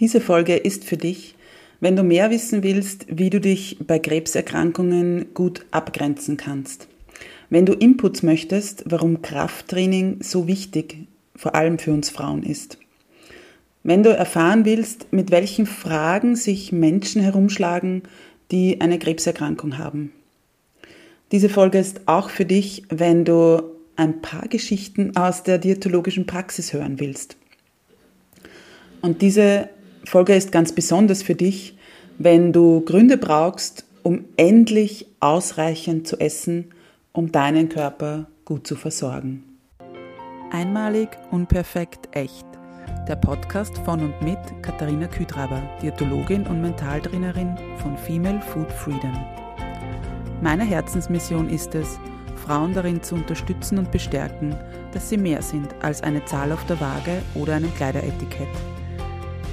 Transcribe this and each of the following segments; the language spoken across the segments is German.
Diese Folge ist für dich, wenn du mehr wissen willst, wie du dich bei Krebserkrankungen gut abgrenzen kannst. Wenn du Inputs möchtest, warum Krafttraining so wichtig, vor allem für uns Frauen ist. Wenn du erfahren willst, mit welchen Fragen sich Menschen herumschlagen, die eine Krebserkrankung haben. Diese Folge ist auch für dich, wenn du ein paar Geschichten aus der diätologischen Praxis hören willst. Und diese Folge ist ganz besonders für dich, wenn du Gründe brauchst, um endlich ausreichend zu essen, um deinen Körper gut zu versorgen. Einmalig, unperfekt, echt. Der Podcast von und mit Katharina Küdraber, Diätologin und Mentaltrainerin von Female Food Freedom. Meine Herzensmission ist es, Frauen darin zu unterstützen und bestärken, dass sie mehr sind als eine Zahl auf der Waage oder einem Kleideretikett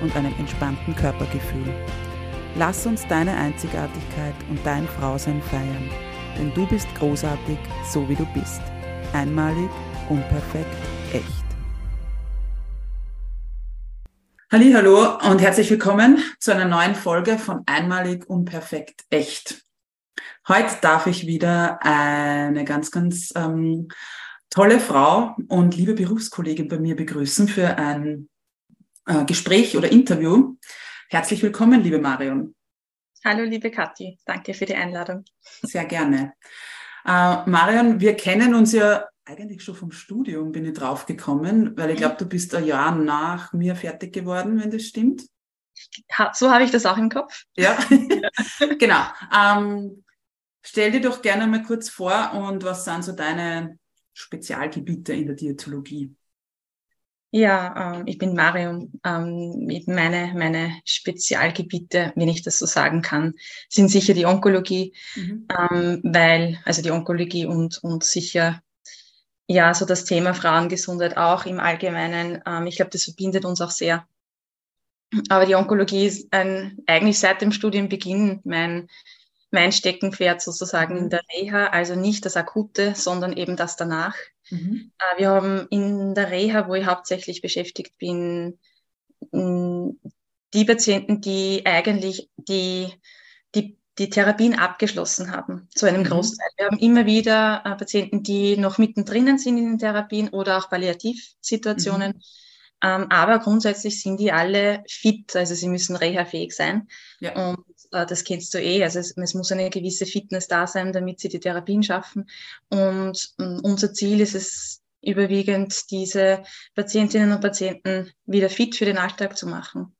und einem entspannten Körpergefühl. Lass uns deine Einzigartigkeit und dein Frausein feiern, denn du bist großartig, so wie du bist. Einmalig, unperfekt, echt. Hallo und herzlich willkommen zu einer neuen Folge von Einmalig, unperfekt, echt. Heute darf ich wieder eine ganz, ganz ähm, tolle Frau und liebe Berufskollegin bei mir begrüßen für ein äh, Gespräch oder Interview. Herzlich willkommen, liebe Marion. Hallo, liebe Kathi. Danke für die Einladung. Sehr gerne. Äh, Marion, wir kennen uns ja eigentlich schon vom Studium, bin ich drauf gekommen, weil ich glaube, du bist ein Jahr nach mir fertig geworden, wenn das stimmt. So habe ich das auch im Kopf. Ja, genau. Ähm, stell dir doch gerne mal kurz vor und was sind so deine Spezialgebiete in der Diätologie? Ja, ähm, ich bin Marion. Ähm, meine, meine Spezialgebiete, wenn ich das so sagen kann, sind sicher die Onkologie, mhm. ähm, weil, also die Onkologie und, und sicher, ja, so das Thema Frauengesundheit auch im Allgemeinen. Ähm, ich glaube, das verbindet uns auch sehr. Aber die Onkologie ist ein, eigentlich seit dem Studienbeginn mein, mein Steckenpferd sozusagen in mhm. der Reha, also nicht das Akute, sondern eben das danach. Mhm. Äh, wir haben in der Reha, wo ich hauptsächlich beschäftigt bin, die Patienten, die eigentlich die, die, die Therapien abgeschlossen haben, zu einem mhm. Großteil. Wir haben immer wieder äh, Patienten, die noch mittendrin sind in den Therapien oder auch Palliativsituationen. Mhm. Ähm, aber grundsätzlich sind die alle fit, also sie müssen reha-fähig sein. Ja. Und äh, das kennst du eh. Also es, es, muss eine gewisse Fitness da sein, damit sie die Therapien schaffen. Und um, unser Ziel ist es überwiegend, diese Patientinnen und Patienten wieder fit für den Alltag zu machen.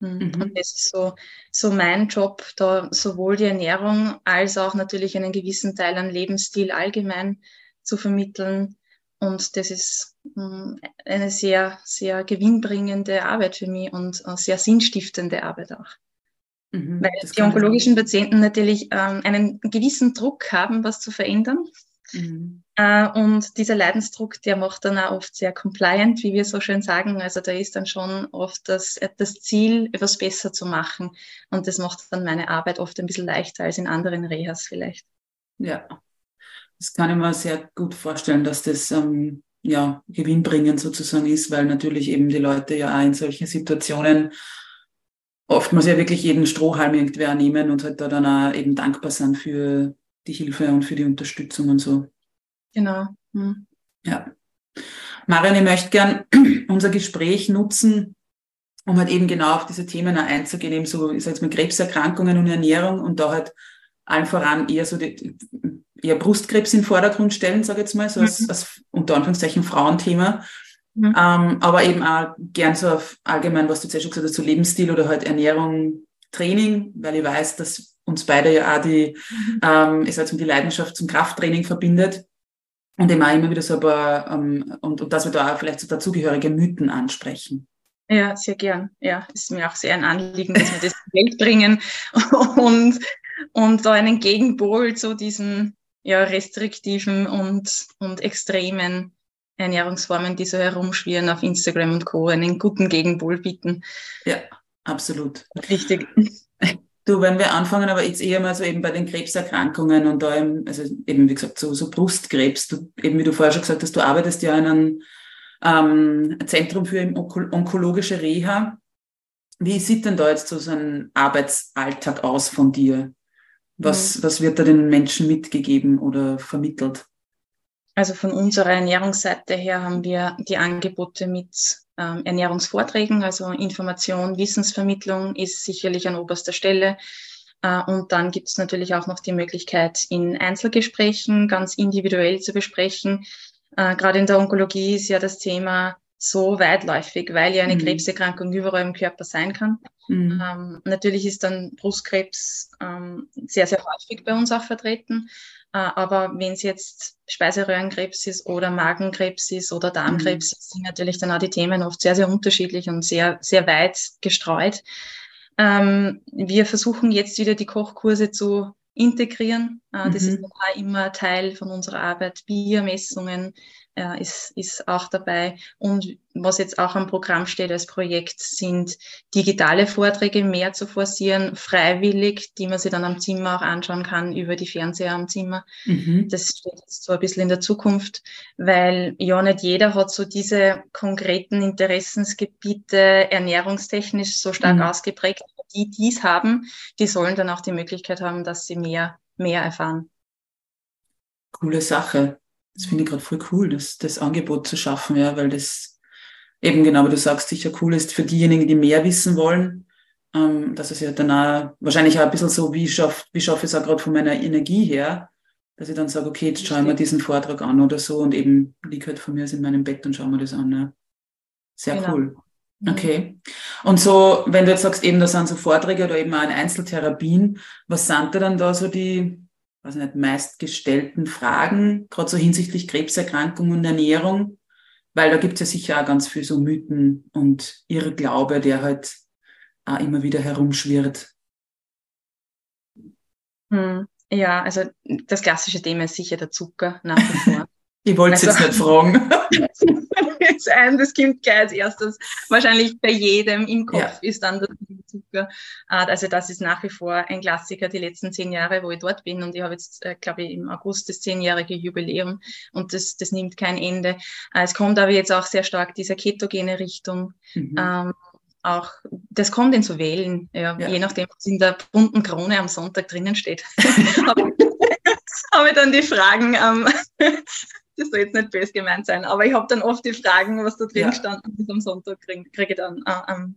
Hm. Mhm. Und das ist so, so mein Job, da sowohl die Ernährung als auch natürlich einen gewissen Teil an Lebensstil allgemein zu vermitteln, und das ist hm, eine sehr, sehr gewinnbringende Arbeit für mich und sehr sinnstiftende Arbeit auch. Mhm, Weil die onkologischen Patienten natürlich ähm, einen gewissen Druck haben, was zu verändern. Mhm. Äh, und dieser Leidensdruck, der macht dann auch oft sehr compliant, wie wir so schön sagen. Also da ist dann schon oft das, das Ziel, etwas besser zu machen. Und das macht dann meine Arbeit oft ein bisschen leichter als in anderen Rehas vielleicht. Ja, das kann ich mir sehr gut vorstellen, dass das ähm, ja gewinnbringend sozusagen ist, weil natürlich eben die Leute ja auch in solchen Situationen oftmals ja wirklich jeden Strohhalm irgendwer nehmen und halt da dann auch eben dankbar sind für die Hilfe und für die Unterstützung und so. Genau. Hm. Ja. Marion, ich möchte gern unser Gespräch nutzen, um halt eben genau auf diese Themen einzugehen, eben so, ich sag jetzt mal Krebserkrankungen und Ernährung und da halt allen voran eher so die, eher Brustkrebs in den Vordergrund stellen, sage ich jetzt mal, so als, mhm. als unter Anführungszeichen Frauenthema. Mhm. Ähm, aber eben auch gern so auf allgemein, was du zuerst schon gesagt hast, so Lebensstil oder halt Ernährung, Training, weil ich weiß, dass uns beide ja auch die, mhm. ähm, ich sag mal, die Leidenschaft zum Krafttraining verbindet. Und eben auch immer wieder so ein paar, ähm, und, und dass wir da auch vielleicht so dazugehörige Mythen ansprechen. Ja, sehr gern. Ja, ist mir auch sehr ein Anliegen, dass wir das in die Welt bringen und, und da einen Gegenpol zu diesen ja, restriktiven und, und extremen Ernährungsformen, die so herumschwirren auf Instagram und Co., einen guten Gegenpol bieten. Ja, absolut. Richtig. Du, wenn wir anfangen, aber jetzt eher mal so eben bei den Krebserkrankungen und da eben, also eben wie gesagt, so, so Brustkrebs, du, eben wie du vorher schon gesagt hast, du arbeitest ja in einem ähm, Zentrum für onkologische Reha. Wie sieht denn da jetzt so ein Arbeitsalltag aus von dir? Was, mhm. was wird da den Menschen mitgegeben oder vermittelt? Also von unserer Ernährungsseite her haben wir die Angebote mit ähm, Ernährungsvorträgen, also Information, Wissensvermittlung ist sicherlich an oberster Stelle. Äh, und dann gibt es natürlich auch noch die Möglichkeit, in Einzelgesprächen ganz individuell zu besprechen. Äh, Gerade in der Onkologie ist ja das Thema so weitläufig, weil ja eine mhm. Krebserkrankung überall im Körper sein kann. Mhm. Ähm, natürlich ist dann Brustkrebs ähm, sehr, sehr häufig bei uns auch vertreten. Äh, aber wenn es jetzt Speiseröhrenkrebs ist oder Magenkrebs ist oder Darmkrebs, mhm. sind natürlich dann auch die Themen oft sehr, sehr unterschiedlich und sehr, sehr weit gestreut. Ähm, wir versuchen jetzt wieder die Kochkurse zu integrieren. Äh, das ist mhm. auch immer Teil von unserer Arbeit. Biermessungen, äh, ist, ist auch dabei. Und was jetzt auch am Programm steht als Projekt, sind digitale Vorträge mehr zu forcieren, freiwillig, die man sich dann am Zimmer auch anschauen kann über die Fernseher am Zimmer. Mhm. Das steht jetzt so ein bisschen in der Zukunft, weil ja nicht jeder hat so diese konkreten Interessensgebiete ernährungstechnisch so stark mhm. ausgeprägt. Die dies haben, die sollen dann auch die Möglichkeit haben, dass sie mehr, mehr erfahren. Coole Sache. Das finde ich gerade voll cool, das, das Angebot zu schaffen, ja, weil das eben genau, wie du sagst, sicher cool ist für diejenigen, die mehr wissen wollen, ähm, dass es ja dann auch, wahrscheinlich auch ein bisschen so, wie schaffe wie schaff ich es auch gerade von meiner Energie her, dass ich dann sage, okay, jetzt schaue ich mir diesen Vortrag an oder so und eben liege halt von mir aus in meinem Bett und schaue mir das an. Ja. Sehr genau. cool. Okay. Und so, wenn du jetzt sagst, eben, da sind so Vorträge oder eben auch in Einzeltherapien, was sind da dann da so die, weiß nicht, meistgestellten Fragen, gerade so hinsichtlich Krebserkrankungen und Ernährung? Weil da gibt es ja sicher auch ganz viel so Mythen und ihre Glaube, der halt auch immer wieder herumschwirrt. Hm, ja, also das klassische Thema ist sicher der Zucker nach wie vor. ich wollte es also, jetzt nicht fragen. jetzt ein, das kommt gleich als erstes. Wahrscheinlich bei jedem im Kopf ja. ist dann der Zucker. Ah, also das ist nach wie vor ein Klassiker die letzten zehn Jahre, wo ich dort bin. Und ich habe jetzt, äh, glaube ich, im August das zehnjährige Jubiläum und das, das nimmt kein Ende. Ah, es kommt aber jetzt auch sehr stark dieser ketogene Richtung. Mhm. Ähm, auch, das kommt in so Wellen, ja, ja. je nachdem, was in der bunten Krone am Sonntag drinnen steht. habe ich dann die Fragen, ähm, das soll jetzt nicht böse gemeint sein, aber ich habe dann oft die Fragen, was da drin ja. gestanden ist am Sonntag, kriege krieg ich dann äh, ähm,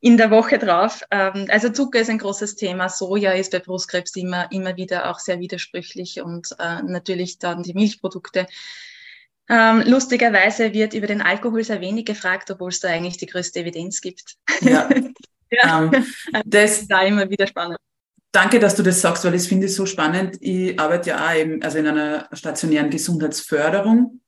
in der Woche drauf. Ähm, also Zucker ist ein großes Thema, Soja ist bei Brustkrebs immer, immer wieder auch sehr widersprüchlich und äh, natürlich dann die Milchprodukte. Ähm, lustigerweise wird über den Alkohol sehr wenig gefragt, obwohl es da eigentlich die größte Evidenz gibt. Ja, ja. Ähm, also das ist da immer wieder spannend. Danke, dass du das sagst, weil das finde ich so spannend. Ich arbeite ja auch eben, also in einer stationären Gesundheitsförderung.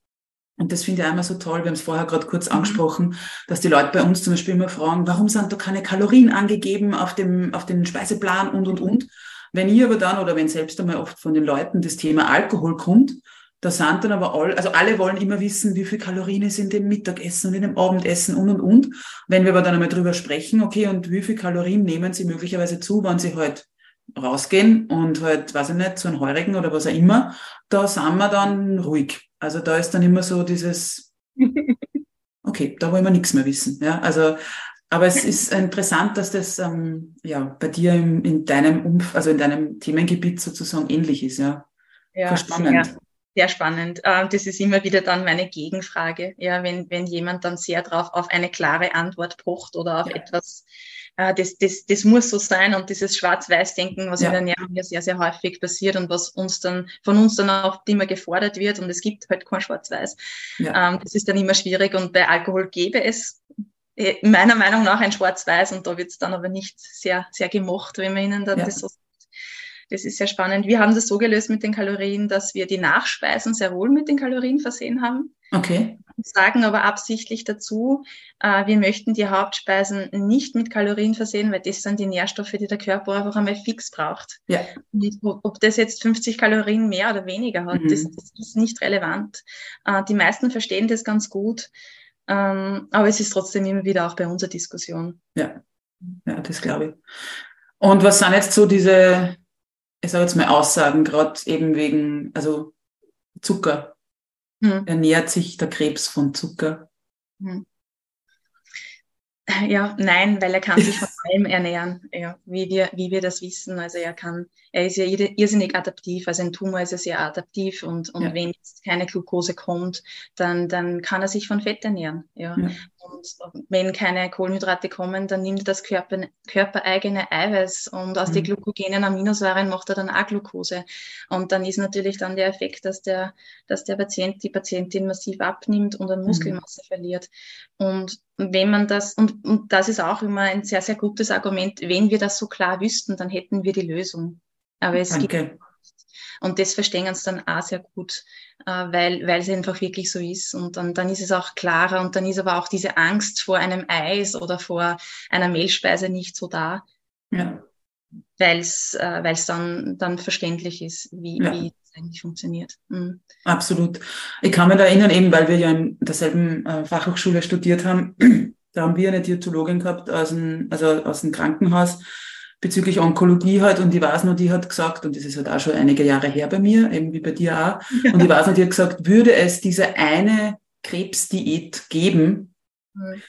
Und das finde ich einmal so toll. Wir haben es vorher gerade kurz mhm. angesprochen, dass die Leute bei uns zum Beispiel immer fragen, warum sind da keine Kalorien angegeben auf dem, auf den Speiseplan und, und, und. Wenn ich aber dann oder wenn selbst einmal oft von den Leuten das Thema Alkohol kommt, da sind dann aber alle, also alle wollen immer wissen, wie viel Kalorien es in dem Mittagessen und in dem Abendessen und und und. Wenn wir aber dann einmal drüber sprechen, okay, und wie viel Kalorien nehmen sie möglicherweise zu, wenn sie halt rausgehen und halt, weiß ich nicht, zu einem Heurigen oder was auch immer, da sind wir dann ruhig. Also da ist dann immer so dieses, okay, da wollen wir nichts mehr wissen. Ja, also, aber es ist interessant, dass das ähm, ja bei dir im, in deinem Umf also in deinem Themengebiet sozusagen ähnlich ist, ja. Ja, spannend. Sehr, spannend. Ähm, das ist immer wieder dann meine Gegenfrage. Ja, wenn, wenn jemand dann sehr drauf auf eine klare Antwort pocht oder auf ja. etwas äh, das, das, das muss so sein und dieses Schwarz-Weiß-Denken, was ja. in der Ernährung ja sehr, sehr häufig passiert und was uns dann, von uns dann auch immer gefordert wird und es gibt halt kein Schwarz-Weiß. Ja. Ähm, das ist dann immer schwierig und bei Alkohol gäbe es äh, meiner Meinung nach ein Schwarz-Weiß und da wird es dann aber nicht sehr, sehr gemocht, wenn man ihnen dann das so Das ist sehr spannend. Wir haben das so gelöst mit den Kalorien, dass wir die Nachspeisen sehr wohl mit den Kalorien versehen haben. Okay. Sagen aber absichtlich dazu, äh, wir möchten die Hauptspeisen nicht mit Kalorien versehen, weil das sind die Nährstoffe, die der Körper einfach einmal fix braucht. Ja. Und ob das jetzt 50 Kalorien mehr oder weniger hat, mhm. das, das, ist nicht relevant. Äh, die meisten verstehen das ganz gut, ähm, aber es ist trotzdem immer wieder auch bei unserer Diskussion. Ja, ja das glaube ich. Und was sind jetzt so diese, ich sage jetzt mal Aussagen, gerade eben wegen, also Zucker? Hm. Ernährt sich der Krebs von Zucker? Hm. Ja, nein, weil er kann sich von allem ernähren, ja, wie wir, wie wir das wissen. Also er kann, er ist ja irrsinnig adaptiv, also ein Tumor ist ja sehr adaptiv und, und ja. wenn jetzt keine Glucose kommt, dann, dann kann er sich von Fett ernähren. Ja. ja. Und wenn keine Kohlenhydrate kommen, dann nimmt das Körper, körpereigene Eiweiß und aus mhm. den glukogenen Aminosäuren macht er dann auch Glucose. Und dann ist natürlich dann der Effekt, dass der, dass der Patient, die Patientin massiv abnimmt und an. Muskelmasse mhm. verliert. Und wenn man das, und, und das ist auch immer ein sehr, sehr gutes Argument, wenn wir das so klar wüssten, dann hätten wir die Lösung. Aber es Danke. gibt und das verstehen uns dann auch sehr gut, äh, weil, weil es einfach wirklich so ist. Und dann, dann ist es auch klarer und dann ist aber auch diese Angst vor einem Eis oder vor einer Mehlspeise nicht so da. Ja. Weil es äh, weil's dann, dann verständlich ist, wie, ja. wie das eigentlich funktioniert. Mhm. Absolut. Ich kann mich da erinnern, eben weil wir ja in derselben äh, Fachhochschule studiert haben, da haben wir eine Diätologin gehabt aus dem, also aus dem Krankenhaus, bezüglich Onkologie halt und ich weiß noch, die hat gesagt, und das ist halt auch schon einige Jahre her bei mir, eben wie bei dir auch, ja. und ich weiß noch, die hat gesagt, würde es diese eine Krebsdiät geben, mhm.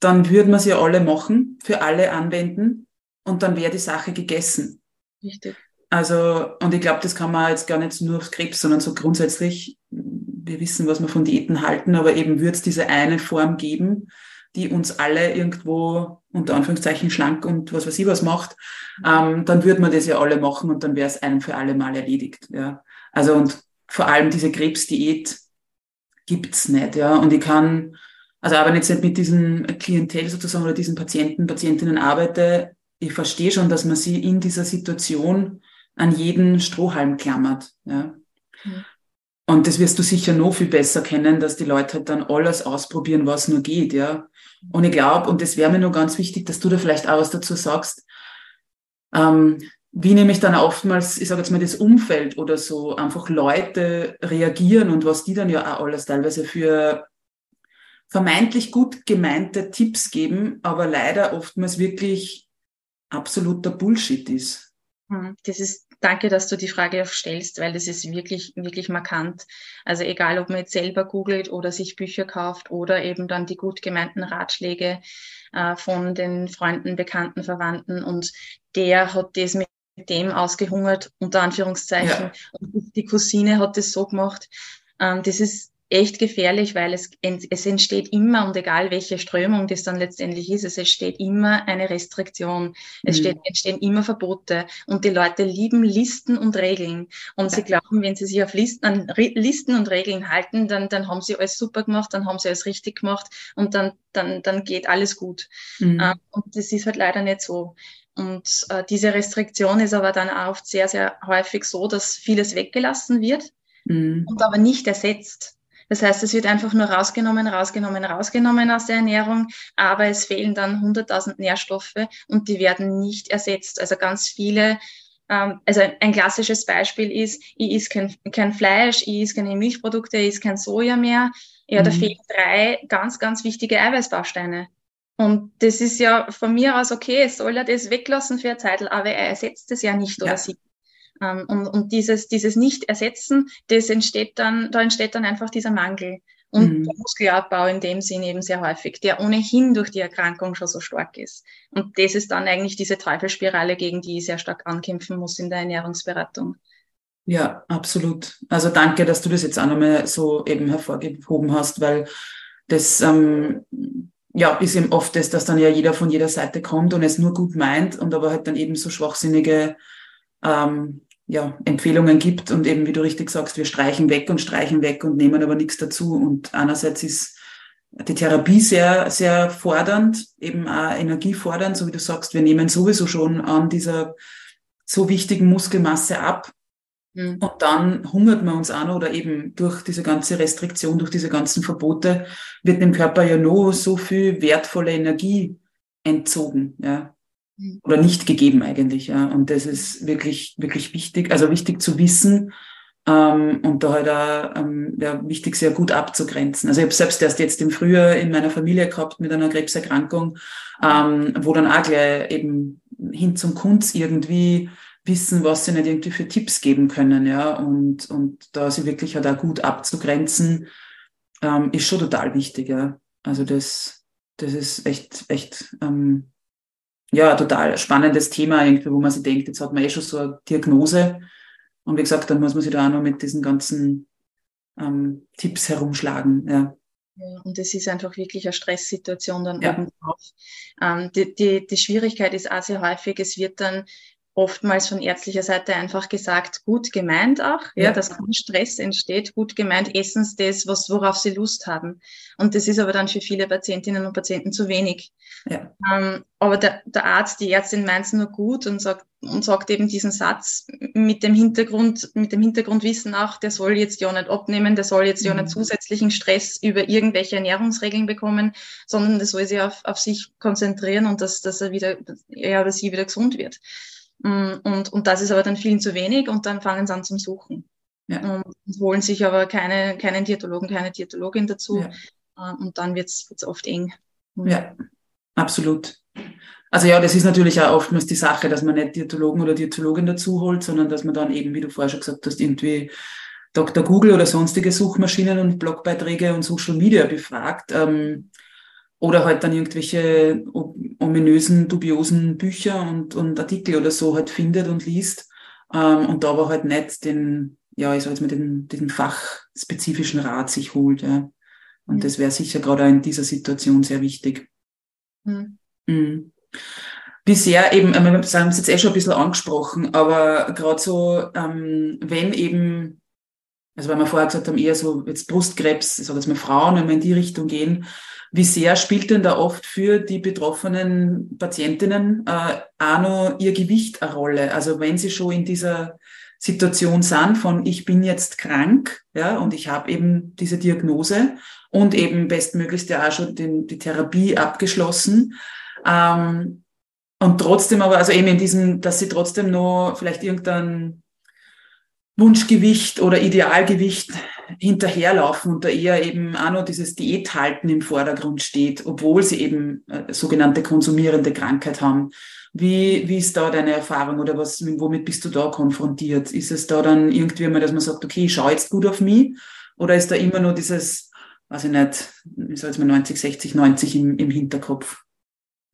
dann würden wir sie alle machen, für alle anwenden und dann wäre die Sache gegessen. Richtig. Also, und ich glaube, das kann man jetzt gar nicht nur aufs Krebs, sondern so grundsätzlich, wir wissen, was wir von Diäten halten, aber eben würde es diese eine Form geben, die uns alle irgendwo unter Anführungszeichen schlank und was weiß ich was macht, ähm, dann würde man das ja alle machen und dann wäre es ein für alle Mal erledigt. Ja. Also und vor allem diese Krebsdiät gibt's nicht. Ja. Und ich kann, also aber jetzt nicht mit diesem Klientel sozusagen oder diesen Patienten, Patientinnen arbeite, ich verstehe schon, dass man sie in dieser Situation an jeden Strohhalm klammert. Ja. Mhm. Und das wirst du sicher noch viel besser kennen, dass die Leute halt dann alles ausprobieren, was nur geht, ja. Und ich glaube, und das wäre mir nur ganz wichtig, dass du da vielleicht auch was dazu sagst, ähm, wie nämlich dann oftmals, ich sage jetzt mal, das Umfeld oder so, einfach Leute reagieren und was die dann ja auch alles teilweise für vermeintlich gut gemeinte Tipps geben, aber leider oftmals wirklich absoluter Bullshit ist. Hm, das ist Danke, dass du die Frage stellst, weil das ist wirklich, wirklich markant. Also egal, ob man jetzt selber googelt oder sich Bücher kauft oder eben dann die gut gemeinten Ratschläge äh, von den Freunden, Bekannten, Verwandten und der hat das mit dem ausgehungert, unter Anführungszeichen. Ja. Und die Cousine hat das so gemacht. Ähm, das ist echt gefährlich, weil es, es entsteht immer, und egal welche Strömung das dann letztendlich ist, es entsteht immer eine Restriktion. Es mhm. steht, entstehen immer Verbote. Und die Leute lieben Listen und Regeln. Und sie glauben, wenn sie sich auf Listen, an Listen und Regeln halten, dann, dann haben sie alles super gemacht, dann haben sie alles richtig gemacht und dann, dann, dann geht alles gut. Mhm. Ähm, und das ist halt leider nicht so. Und äh, diese Restriktion ist aber dann auch oft sehr, sehr häufig so, dass vieles weggelassen wird mhm. und aber nicht ersetzt. Das heißt, es wird einfach nur rausgenommen, rausgenommen, rausgenommen aus der Ernährung, aber es fehlen dann 100.000 Nährstoffe und die werden nicht ersetzt. Also ganz viele ähm, also ein klassisches Beispiel ist, ich esse kein, kein Fleisch, ich esse keine Milchprodukte, ich esse kein Soja mehr. Ja, mhm. da fehlen drei ganz, ganz wichtige Eiweißbausteine. Und das ist ja von mir aus okay, es soll ja das weglassen für eine Zeit, aber er ersetzt es ja nicht oder ja. sie ähm, und, und dieses, dieses Nicht-Ersetzen, das entsteht dann, da entsteht dann einfach dieser Mangel. Und mhm. der Muskelabbau in dem Sinn eben sehr häufig, der ohnehin durch die Erkrankung schon so stark ist. Und das ist dann eigentlich diese Teufelsspirale, gegen die ich sehr stark ankämpfen muss in der Ernährungsberatung. Ja, absolut. Also danke, dass du das jetzt auch nochmal so eben hervorgehoben hast, weil das ähm, ja ist eben oft das, dass dann ja jeder von jeder Seite kommt und es nur gut meint und aber halt dann eben so schwachsinnige ähm, ja, Empfehlungen gibt und eben, wie du richtig sagst, wir streichen weg und streichen weg und nehmen aber nichts dazu. Und einerseits ist die Therapie sehr, sehr fordernd, eben auch energiefordernd, so wie du sagst, wir nehmen sowieso schon an dieser so wichtigen Muskelmasse ab. Mhm. Und dann hungert man uns auch noch oder eben durch diese ganze Restriktion, durch diese ganzen Verbote wird dem Körper ja noch so viel wertvolle Energie entzogen, ja. Oder nicht gegeben eigentlich, ja. Und das ist wirklich, wirklich wichtig, also wichtig zu wissen, ähm, und da halt auch ähm, ja, wichtig, sehr gut abzugrenzen. Also ich habe selbst erst jetzt im Frühjahr in meiner Familie gehabt mit einer Krebserkrankung, ähm, wo dann auch gleich eben hin zum Kunst irgendwie wissen, was sie nicht irgendwie für Tipps geben können, ja. Und, und da sie wirklich halt auch gut abzugrenzen, ähm, ist schon total wichtig, ja. Also das, das ist echt, echt, ähm, ja, total spannendes Thema irgendwie, wo man sich denkt, jetzt hat man eh schon so eine Diagnose und wie gesagt, dann muss man sich da auch noch mit diesen ganzen ähm, Tipps herumschlagen. Ja. Ja, und es ist einfach wirklich eine Stresssituation dann ja. obendrauf. Ähm, die, die, die Schwierigkeit ist auch sehr häufig, es wird dann oftmals von ärztlicher Seite einfach gesagt, gut gemeint auch, ja, ja dass kein Stress entsteht, gut gemeint, essen Sie das, was, worauf Sie Lust haben. Und das ist aber dann für viele Patientinnen und Patienten zu wenig. Ja. Ähm, aber der, der Arzt, die Ärztin meint es nur gut und sagt, und sagt eben diesen Satz mit dem Hintergrund, mit dem Hintergrundwissen auch, der soll jetzt ja nicht abnehmen, der soll jetzt mhm. ja nicht mhm. zusätzlichen Stress über irgendwelche Ernährungsregeln bekommen, sondern der soll sich auf, auf sich konzentrieren und dass, dass er wieder, er oder sie wieder gesund wird. Mm, und, und das ist aber dann vielen zu wenig und dann fangen sie an zum Suchen. Ja. Und holen sich aber keine, keinen Diätologen, keine Diätologin dazu. Ja. Äh, und dann wird es oft eng. Mm. Ja, absolut. Also ja, das ist natürlich auch oftmals die Sache, dass man nicht Diätologen oder Diätologin dazu holt, sondern dass man dann eben, wie du vorher schon gesagt hast, irgendwie Dr. Google oder sonstige Suchmaschinen und Blogbeiträge und Social Media befragt. Ähm, oder halt dann irgendwelche ominösen, dubiosen Bücher und, und Artikel oder so halt findet und liest. Ähm, und da aber halt nicht den, ja, ich sag jetzt mal, den, den fachspezifischen Rat sich holt. Ja. Und mhm. das wäre sicher gerade in dieser Situation sehr wichtig. Mhm. Mhm. Bisher eben, wir haben es jetzt eh schon ein bisschen angesprochen, aber gerade so, ähm, wenn eben, also weil wir vorher gesagt haben, eher so jetzt Brustkrebs, ich sage jetzt mal Frauen, wenn wir in die Richtung gehen, wie sehr spielt denn da oft für die betroffenen Patientinnen äh, auch noch ihr Gewicht eine Rolle? Also wenn sie schon in dieser Situation sind von ich bin jetzt krank, ja, und ich habe eben diese Diagnose und eben bestmöglichst ja auch schon den, die Therapie abgeschlossen. Ähm, und trotzdem aber, also eben in diesem, dass sie trotzdem noch vielleicht irgendein Wunschgewicht oder Idealgewicht hinterherlaufen und da eher eben auch noch dieses Diäthalten im Vordergrund steht, obwohl sie eben äh, sogenannte konsumierende Krankheit haben. Wie, wie ist da deine Erfahrung oder was, womit bist du da konfrontiert? Ist es da dann irgendwie mal, dass man sagt, okay, ich schaue jetzt gut auf mich? Oder ist da immer nur dieses, weiß ich nicht, ich sage jetzt mal 90, 60, 90 im, im Hinterkopf?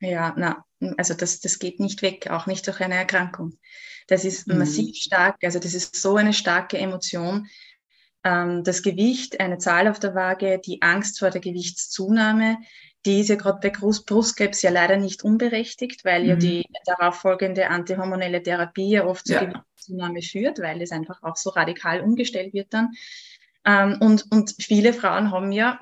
Ja, na, also das, das geht nicht weg, auch nicht durch eine Erkrankung. Das ist mhm. massiv stark, also das ist so eine starke Emotion, ähm, das Gewicht, eine Zahl auf der Waage, die Angst vor der Gewichtszunahme, die ist ja gerade bei Brustkrebs ja leider nicht unberechtigt, weil mhm. ja die darauffolgende antihormonelle Therapie ja oft zur ja. Gewichtszunahme führt, weil es einfach auch so radikal umgestellt wird dann. Ähm, und, und viele Frauen haben ja,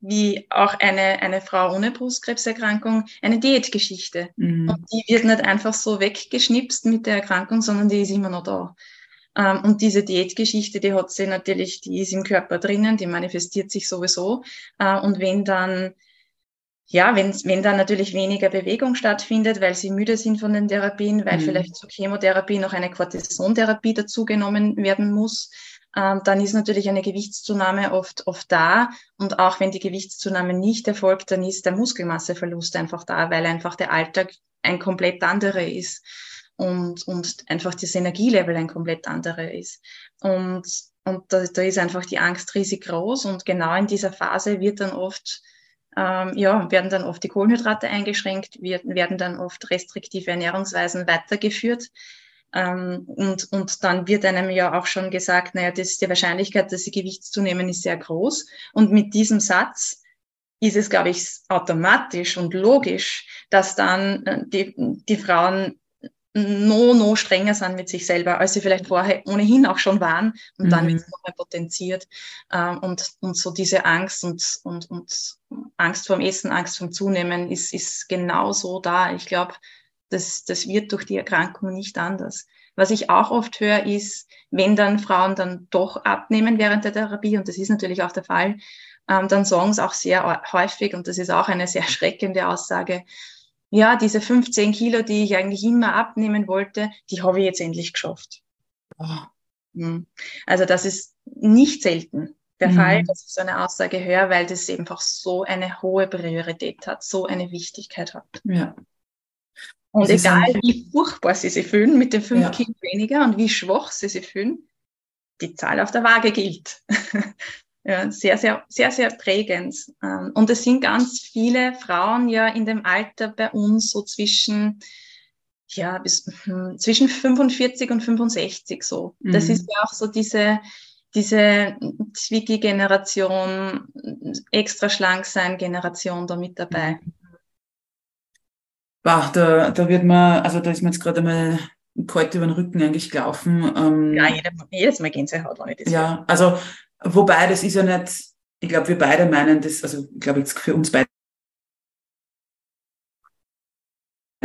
wie auch eine, eine Frau ohne Brustkrebserkrankung, eine Diätgeschichte. Mhm. Und die wird nicht einfach so weggeschnipst mit der Erkrankung, sondern die ist immer noch da. Ähm, und diese Diätgeschichte, die hat sie natürlich, die ist im Körper drinnen, die manifestiert sich sowieso. Äh, und wenn dann ja, wenn, wenn dann natürlich weniger Bewegung stattfindet, weil sie müde sind von den Therapien, weil mhm. vielleicht zur Chemotherapie noch eine Cortisontherapie dazugenommen werden muss, ähm, dann ist natürlich eine Gewichtszunahme oft, oft da. Und auch wenn die Gewichtszunahme nicht erfolgt, dann ist der Muskelmasseverlust einfach da, weil einfach der Alltag ein komplett anderer ist und, und einfach das Energielevel ein komplett anderer ist. Und, und da, da ist einfach die Angst riesig groß und genau in dieser Phase wird dann oft ähm, ja, werden dann oft die Kohlenhydrate eingeschränkt, werden, werden dann oft restriktive Ernährungsweisen weitergeführt. Ähm, und, und dann wird einem ja auch schon gesagt, naja, das ist die Wahrscheinlichkeit, dass sie Gewicht zunehmen, ist sehr groß. Und mit diesem Satz ist es, glaube ich, automatisch und logisch, dass dann äh, die, die Frauen no, no strenger sind mit sich selber, als sie vielleicht vorher ohnehin auch schon waren. Und mhm. dann wird es nochmal potenziert. Ähm, und, und so diese Angst und, und, und Angst vorm Essen, Angst vorm Zunehmen ist, ist genau so da. Ich glaube, Das, das wird durch die Erkrankung nicht anders. Was ich auch oft höre, ist, wenn dann Frauen dann doch abnehmen während der Therapie, und das ist natürlich auch der Fall, ähm, dann sagen sie auch sehr häufig, und das ist auch eine sehr schreckende Aussage, ja, diese 15 Kilo, die ich eigentlich immer abnehmen wollte, die habe ich jetzt endlich geschafft. Oh. Also das ist nicht selten der mhm. Fall, dass ich so eine Aussage höre, weil das einfach so eine hohe Priorität hat, so eine Wichtigkeit hat. Ja. Und das egal wie furchtbar sie sich fühlen mit den fünf ja. Kilo weniger und wie schwach sie sich fühlen, die Zahl auf der Waage gilt. ja, sehr, sehr, sehr, sehr prägend. Ähm, und es sind ganz viele Frauen ja in dem Alter bei uns so zwischen, ja, bis, hm, zwischen 45 und 65 so. Mhm. Das ist ja auch so diese, diese Zwicky-Generation, extra schlank sein Generation da mit dabei. Bah, da, da wird man, also da ist mir jetzt gerade einmal kalt über den Rücken eigentlich gelaufen. Ähm, ja, jedes, jedes Mal Gänsehaut, wenn ich das Ja, höre. also wobei das ist ja nicht, ich glaube, wir beide meinen das, also ich glaube jetzt für uns beide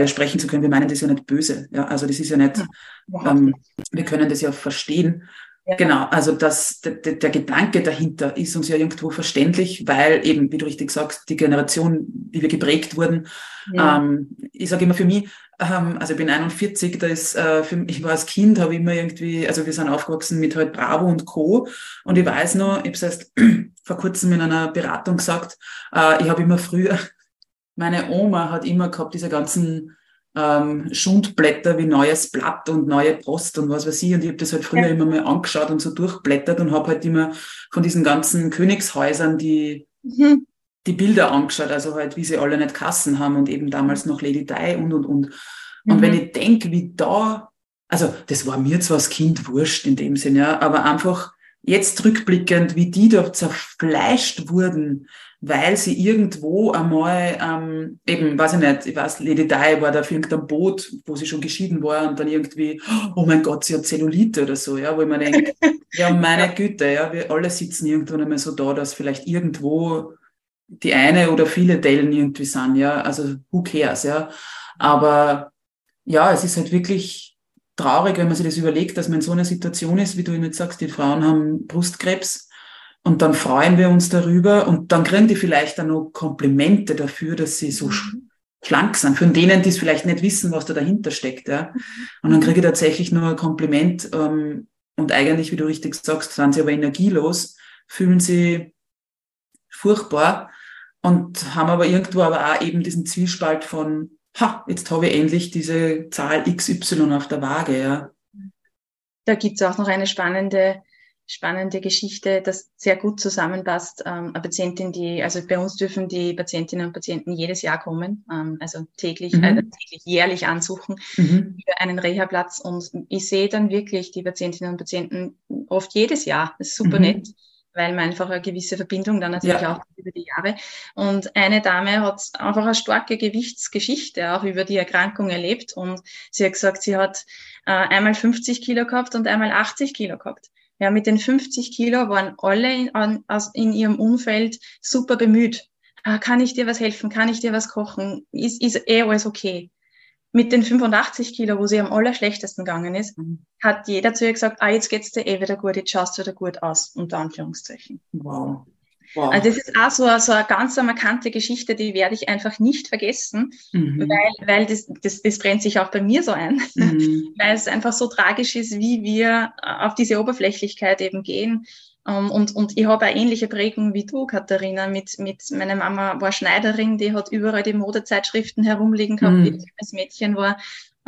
sprechen zu können, wir meinen das ja nicht böse. Ja, also das ist ja nicht, ja, ähm, wir können das ja verstehen. Ja. Genau, also das, der, der Gedanke dahinter ist uns ja irgendwo verständlich, weil eben, wie du richtig sagst, die Generation, wie wir geprägt wurden, ja. ähm, ich sage immer für mich, ähm, also ich bin 41, da ist, äh, für, ich war als Kind, habe ich immer irgendwie, also wir sind aufgewachsen mit halt Bravo und Co. Und ich weiß noch, ich habe es erst vor kurzem in einer Beratung gesagt, äh, ich habe immer früher, meine Oma hat immer gehabt, diese ganzen ähm, Schundblätter wie Neues Blatt und Neue Post und was weiß ich. Und ich habe das halt früher ja. immer mal angeschaut und so durchblättert und habe halt immer von diesen ganzen Königshäusern die, mhm. die Bilder angeschaut, also halt, wie sie alle nicht Kassen haben und eben damals noch Lady Di und und und. Und mhm. wenn ich denke, wie da, also das war mir zwar als Kind wurscht in dem Sinne, ja, aber einfach jetzt rückblickend, wie die da zerfleischt wurden, weil sie irgendwo einmal, ähm, eben, weiß ich nicht, ich weiß, Lady Di war da auf irgendeinem Boot, wo sie schon geschieden war und dann irgendwie, oh mein Gott, sie hat Zellulite oder so, ja, wo ich mir denke, ja, meine Güte, ja, wir alle sitzen irgendwann einmal so da, dass vielleicht irgendwo die eine oder viele Dellen irgendwie sind, ja, also who cares, ja, aber ja, es ist halt wirklich traurig, wenn man sich das überlegt, dass man in so einer Situation ist, wie du jetzt sagst, die Frauen haben Brustkrebs, und dann freuen wir uns darüber und dann kriegen die vielleicht dann noch Komplimente dafür, dass sie so mhm. schlank sind. Von denen, die es vielleicht nicht wissen, was da dahinter steckt. Ja. Und dann kriege ich tatsächlich nur ein Kompliment. Ähm, und eigentlich, wie du richtig sagst, sind sie aber energielos, fühlen sie furchtbar und haben aber irgendwo aber auch eben diesen Zwiespalt von, ha, jetzt habe ich endlich diese Zahl XY auf der Waage. Ja. Da gibt's auch noch eine spannende spannende Geschichte, das sehr gut zusammenpasst. Ähm, eine Patientin, die, also bei uns dürfen die Patientinnen und Patienten jedes Jahr kommen, ähm, also täglich, mhm. äh, täglich jährlich ansuchen mhm. für einen Reha-Platz. Und ich sehe dann wirklich die Patientinnen und Patienten oft jedes Jahr. Das ist super mhm. nett weil man einfach eine gewisse Verbindung dann natürlich ja. auch über die Jahre. Und eine Dame hat einfach eine starke Gewichtsgeschichte auch über die Erkrankung erlebt und sie hat gesagt, sie hat äh, einmal 50 Kilo gehabt und einmal 80 Kilo gehabt. Ja, mit den 50 Kilo waren alle in, an, aus, in ihrem Umfeld super bemüht. Ah, kann ich dir was helfen? Kann ich dir was kochen? Ist, ist eh alles okay? Mit den 85 Kilo, wo sie am allerschlechtesten gegangen ist, mhm. hat jeder zu ihr gesagt, ah, jetzt geht's dir eh wieder gut, jetzt schaust du wieder gut aus, unter Anführungszeichen. Wow. Wow. Also das ist auch so, so eine ganz markante Geschichte, die werde ich einfach nicht vergessen, mhm. weil, weil das, das, das brennt sich auch bei mir so ein, mhm. weil es einfach so tragisch ist, wie wir auf diese Oberflächlichkeit eben gehen. Ähm, und, und ich habe eine ähnliche Prägung wie du, Katharina, mit, mit meiner Mama war Schneiderin, die hat überall die Modezeitschriften herumliegen gehabt, mhm. wie ich als Mädchen war.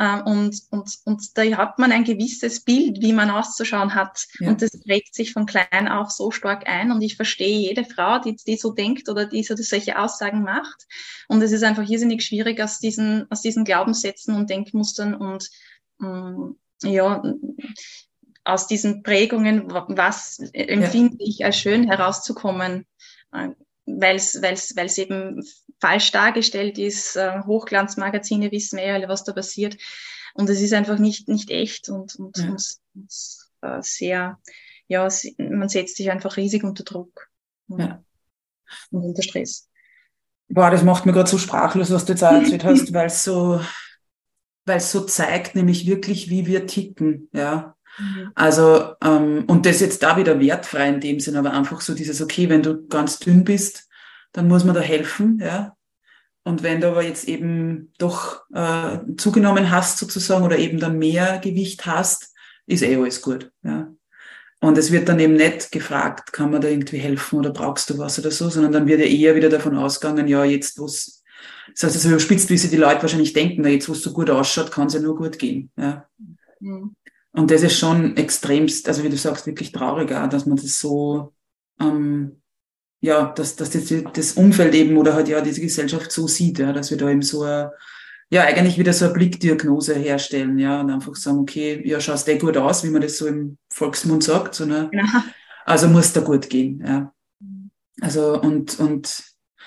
Ähm, und, und, und da hat man ein gewisses Bild, wie man auszuschauen hat. Ja. Und das prägt sich von klein auf so stark ein. Und ich verstehe jede Frau, die, die so denkt oder die so solche Aussagen macht. Und es ist einfach irrsinnig schwierig aus diesen, aus diesen Glaubenssätzen und Denkmustern und ähm, ja, aus diesen Prägungen, was empfinde ja. ich als schön herauszukommen, äh, weil es eben falsch dargestellt ist. Äh, Hochglanzmagazine wissen eh alle, was da passiert. Und es ist einfach nicht, nicht echt und, und, ja. und, und äh, sehr, ja, man setzt sich einfach riesig unter Druck ja. und unter Stress. Boah, das macht mir gerade so sprachlos, was du jetzt auch erzählt hast, weil es so, weil es so zeigt nämlich wirklich, wie wir ticken, ja. Mhm. Also, ähm, und das jetzt da wieder wertfrei in dem Sinn, aber einfach so dieses, okay, wenn du ganz dünn bist, dann muss man da helfen, ja. Und wenn du aber jetzt eben doch äh, zugenommen hast sozusagen oder eben dann mehr Gewicht hast, ist eh alles gut, ja. Und es wird dann eben nicht gefragt, kann man da irgendwie helfen oder brauchst du was oder so, sondern dann wird ja eher wieder davon ausgegangen, ja, jetzt, wo es, das heißt, also überspitzt, wie sie die Leute wahrscheinlich denken, na, jetzt, wo es so gut ausschaut, kann es ja nur gut gehen, ja. Mhm. Und das ist schon extremst, also wie du sagst, wirklich traurig auch, dass man das so, ähm, ja, dass, dass das, das Umfeld eben oder halt ja diese Gesellschaft so sieht, ja, dass wir da eben so eine, ja, eigentlich wieder so eine Blickdiagnose herstellen, ja, und einfach sagen, okay, ja, schaust eh gut aus, wie man das so im Volksmund sagt, so, ne? Genau. Also muss da gut gehen, ja. Also, und, und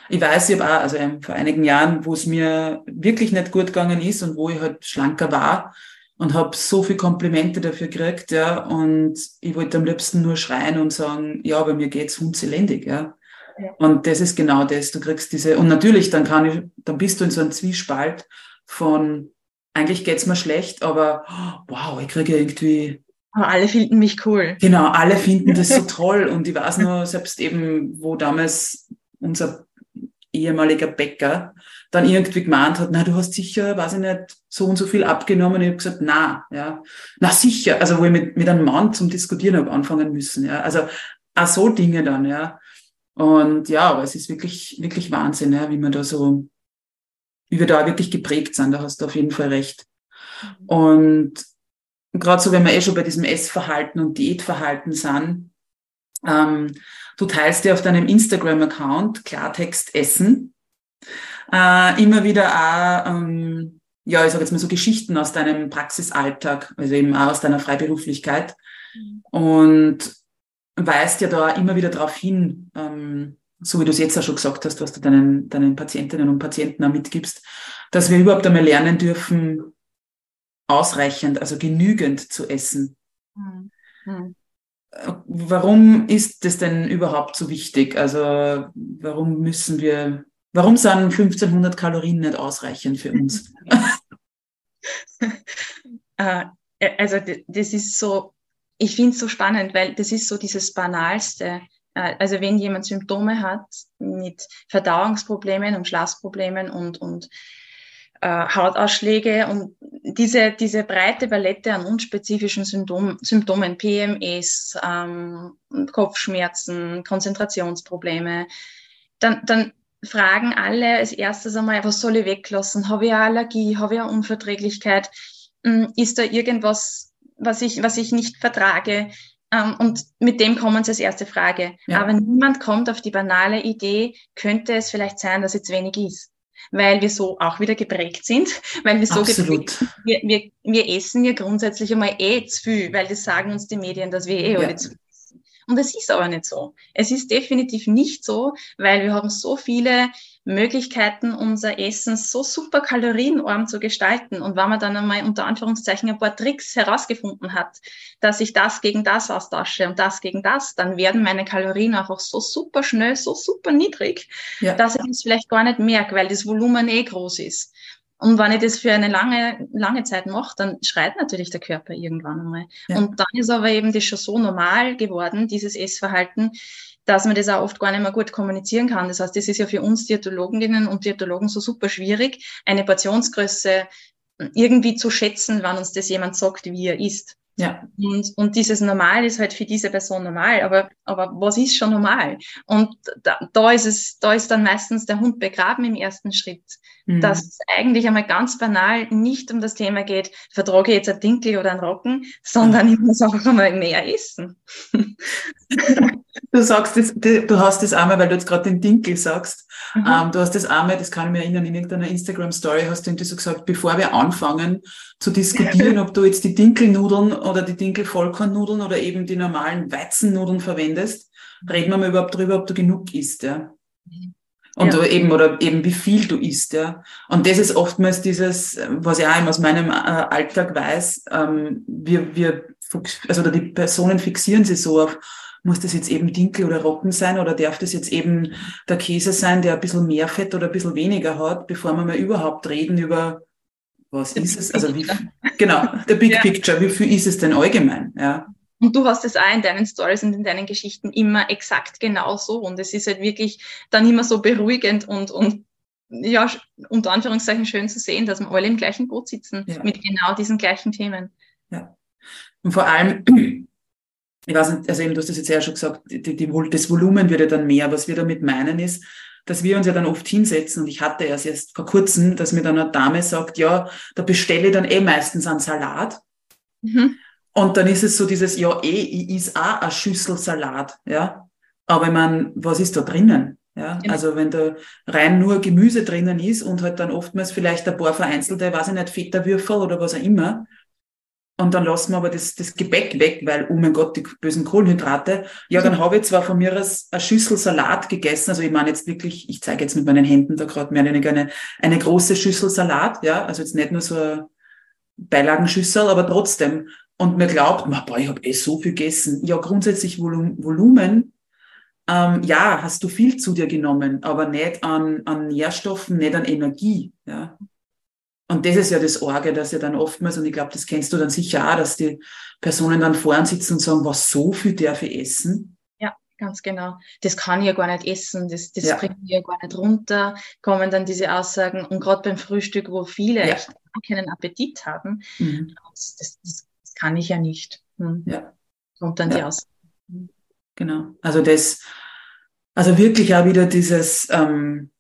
ich weiß, ich habe auch, also vor einigen Jahren, wo es mir wirklich nicht gut gegangen ist und wo ich halt schlanker war und habe so viel Komplimente dafür gekriegt, ja, und ich wollte am liebsten nur schreien und sagen, ja, bei mir geht's hundselendig, ja. ja. Und das ist genau das. Du kriegst diese, und natürlich, dann kann ich, dann bist du in so einem Zwiespalt, von eigentlich geht's mir schlecht, aber wow, ich kriege irgendwie. Aber alle finden mich cool. Genau, alle finden das so toll. Und ich weiß nur, selbst eben, wo damals unser ehemaliger Bäcker dann irgendwie gemeint hat, na, du hast sicher, weiß ich nicht, so und so viel abgenommen. Ich habe gesagt, na, ja, na sicher. Also wo ich mit, mit einem Mann zum Diskutieren habe anfangen müssen, ja. Also auch so Dinge dann, ja. Und ja, aber es ist wirklich, wirklich Wahnsinn, ja, wie man da so wie wir da wirklich geprägt sind, da hast du auf jeden Fall recht. Mhm. Und gerade so, wenn wir eh schon bei diesem Essverhalten und Diätverhalten sind, ähm, du teilst dir auf deinem Instagram-Account Klartext Essen äh, immer wieder auch, ähm, ja, ich sage jetzt mal so Geschichten aus deinem Praxisalltag, also eben auch aus deiner Freiberuflichkeit und weist ja da immer wieder darauf hin, ähm, so wie du es jetzt auch schon gesagt hast, was du deinen, deinen Patientinnen und Patienten auch mitgibst, dass wir überhaupt einmal lernen dürfen, ausreichend, also genügend zu essen. Mhm. Warum ist das denn überhaupt so wichtig? Also warum müssen wir, warum sind 1500 Kalorien nicht ausreichend für uns? Äh, also das ist so, ich finde es so spannend, weil das ist so dieses Banalste. Äh, also wenn jemand Symptome hat mit Verdauungsproblemen und Schlafproblemen und, und äh, Hautausschläge und diese, diese breite Palette an unspezifischen Symptom, Symptomen, PMS, ähm, Kopfschmerzen, Konzentrationsprobleme, dann, dann fragen alle als erstes einmal, was soll ich weglassen? Habe ich eine Allergie? Habe ich eine Unverträglichkeit? Hm, ist da irgendwas, was ich, was ich nicht vertrage? Ähm, und mit dem kommen sie als erste Frage. Ja. Aber niemand kommt auf die banale Idee, könnte es vielleicht sein, dass jetzt wenig ist. Weil wir so auch wieder geprägt sind, weil wir so Absolut. geprägt sind. Wir, wir, wir essen ja grundsätzlich einmal eh zu viel, weil das sagen uns die Medien, dass wir eh ja. alle zu viel und es ist aber nicht so. Es ist definitiv nicht so, weil wir haben so viele Möglichkeiten, unser Essen so super kalorienarm zu gestalten. Und wenn man dann einmal unter Anführungszeichen ein paar Tricks herausgefunden hat, dass ich das gegen das austausche und das gegen das, dann werden meine Kalorien einfach so super schnell, so super niedrig, ja. dass ich es vielleicht gar nicht merke, weil das Volumen eh groß ist. Und wenn ich das für eine lange, lange Zeit mache, dann schreit natürlich der Körper irgendwann einmal. Ja. Und dann ist aber eben das schon so normal geworden, dieses Essverhalten, dass man das auch oft gar nicht mehr gut kommunizieren kann. Das heißt, das ist ja für uns Diätologinnen und Diätologen so super schwierig, eine Portionsgröße irgendwie zu schätzen, wann uns das jemand sagt, wie er isst. Ja. Und, und dieses Normal ist halt für diese Person normal, aber, aber was ist schon normal? Und da, da ist es, da ist dann meistens der Hund begraben im ersten Schritt. Mhm. Dass es eigentlich einmal ganz banal nicht um das Thema geht, vertrage ich jetzt ein Dinkel oder ein Rocken, sondern ich muss einfach einmal mehr essen. Du sagst das, du hast das einmal, weil du jetzt gerade den Dinkel sagst, mhm. ähm, du hast das einmal, das kann ich mir erinnern, in irgendeiner Instagram-Story hast du so gesagt, bevor wir anfangen zu diskutieren, ob du jetzt die Dinkelnudeln oder die Dinkel-Vollkornnudeln oder eben die normalen Weizennudeln verwendest, reden wir mal überhaupt darüber, ob du genug isst, ja. Und ja. eben, oder eben wie viel du isst, ja. Und das ist oftmals dieses, was ich auch aus meinem äh, Alltag weiß, ähm, wir, wir, also die Personen fixieren sich so auf, muss das jetzt eben Dinkel oder Rocken sein oder darf das jetzt eben der Käse sein, der ein bisschen mehr Fett oder ein bisschen weniger hat, bevor wir mal überhaupt reden über was ist es? Also wie, genau, der Big ja. Picture, wie viel ist es denn allgemein? Ja. Und du hast es auch in deinen Stories und in deinen Geschichten immer exakt genau so. Und es ist halt wirklich dann immer so beruhigend und, und ja, unter Anführungszeichen schön zu sehen, dass wir alle im gleichen Boot sitzen ja. mit genau diesen gleichen Themen. Ja. Und vor allem, ich weiß nicht, also eben, du hast das jetzt ja schon gesagt, die, die, das Volumen wird ja dann mehr. Was wir damit meinen ist, dass wir uns ja dann oft hinsetzen und ich hatte erst jetzt vor kurzem, dass mir dann eine Dame sagt, ja, da bestelle ich dann eh meistens einen Salat. Mhm. Und dann ist es so dieses, ja, eh, ich is auch eine Schüssel Salat, ja. Aber ich meine, was ist da drinnen? Ja, genau. also wenn da rein nur Gemüse drinnen ist und halt dann oftmals vielleicht ein paar vereinzelte, weiß ich nicht, Feta-Würfel oder was auch immer. Und dann lassen wir aber das, das Gebäck weg, weil, oh mein Gott, die bösen Kohlenhydrate. Ja, dann habe ich zwar von mir aus eine Schüssel Salat gegessen. Also ich meine jetzt wirklich, ich zeige jetzt mit meinen Händen da gerade mehr oder weniger eine, eine große Schüssel Salat, ja. Also jetzt nicht nur so eine Beilagenschüssel, aber trotzdem. Und mir glaubt, boah, ich habe eh so viel gegessen. Ja, grundsätzlich Volumen, ähm, ja, hast du viel zu dir genommen, aber nicht an, an Nährstoffen, nicht an Energie. Ja. Und das ist ja das Orge, dass ja dann oftmals, und ich glaube, das kennst du dann sicher auch, dass die Personen dann vorn sitzen und sagen, was so viel darf ich essen? Ja, ganz genau. Das kann ich ja gar nicht essen, das, das ja. bringt mir ja gar nicht runter, kommen dann diese Aussagen. Und gerade beim Frühstück, wo viele ja. echt keinen Appetit haben, mhm. das, das, das kann ich ja nicht. Hm. Ja. Kommt dann ja. die Aus. Genau. Also das, also wirklich auch wieder dieses, ähm,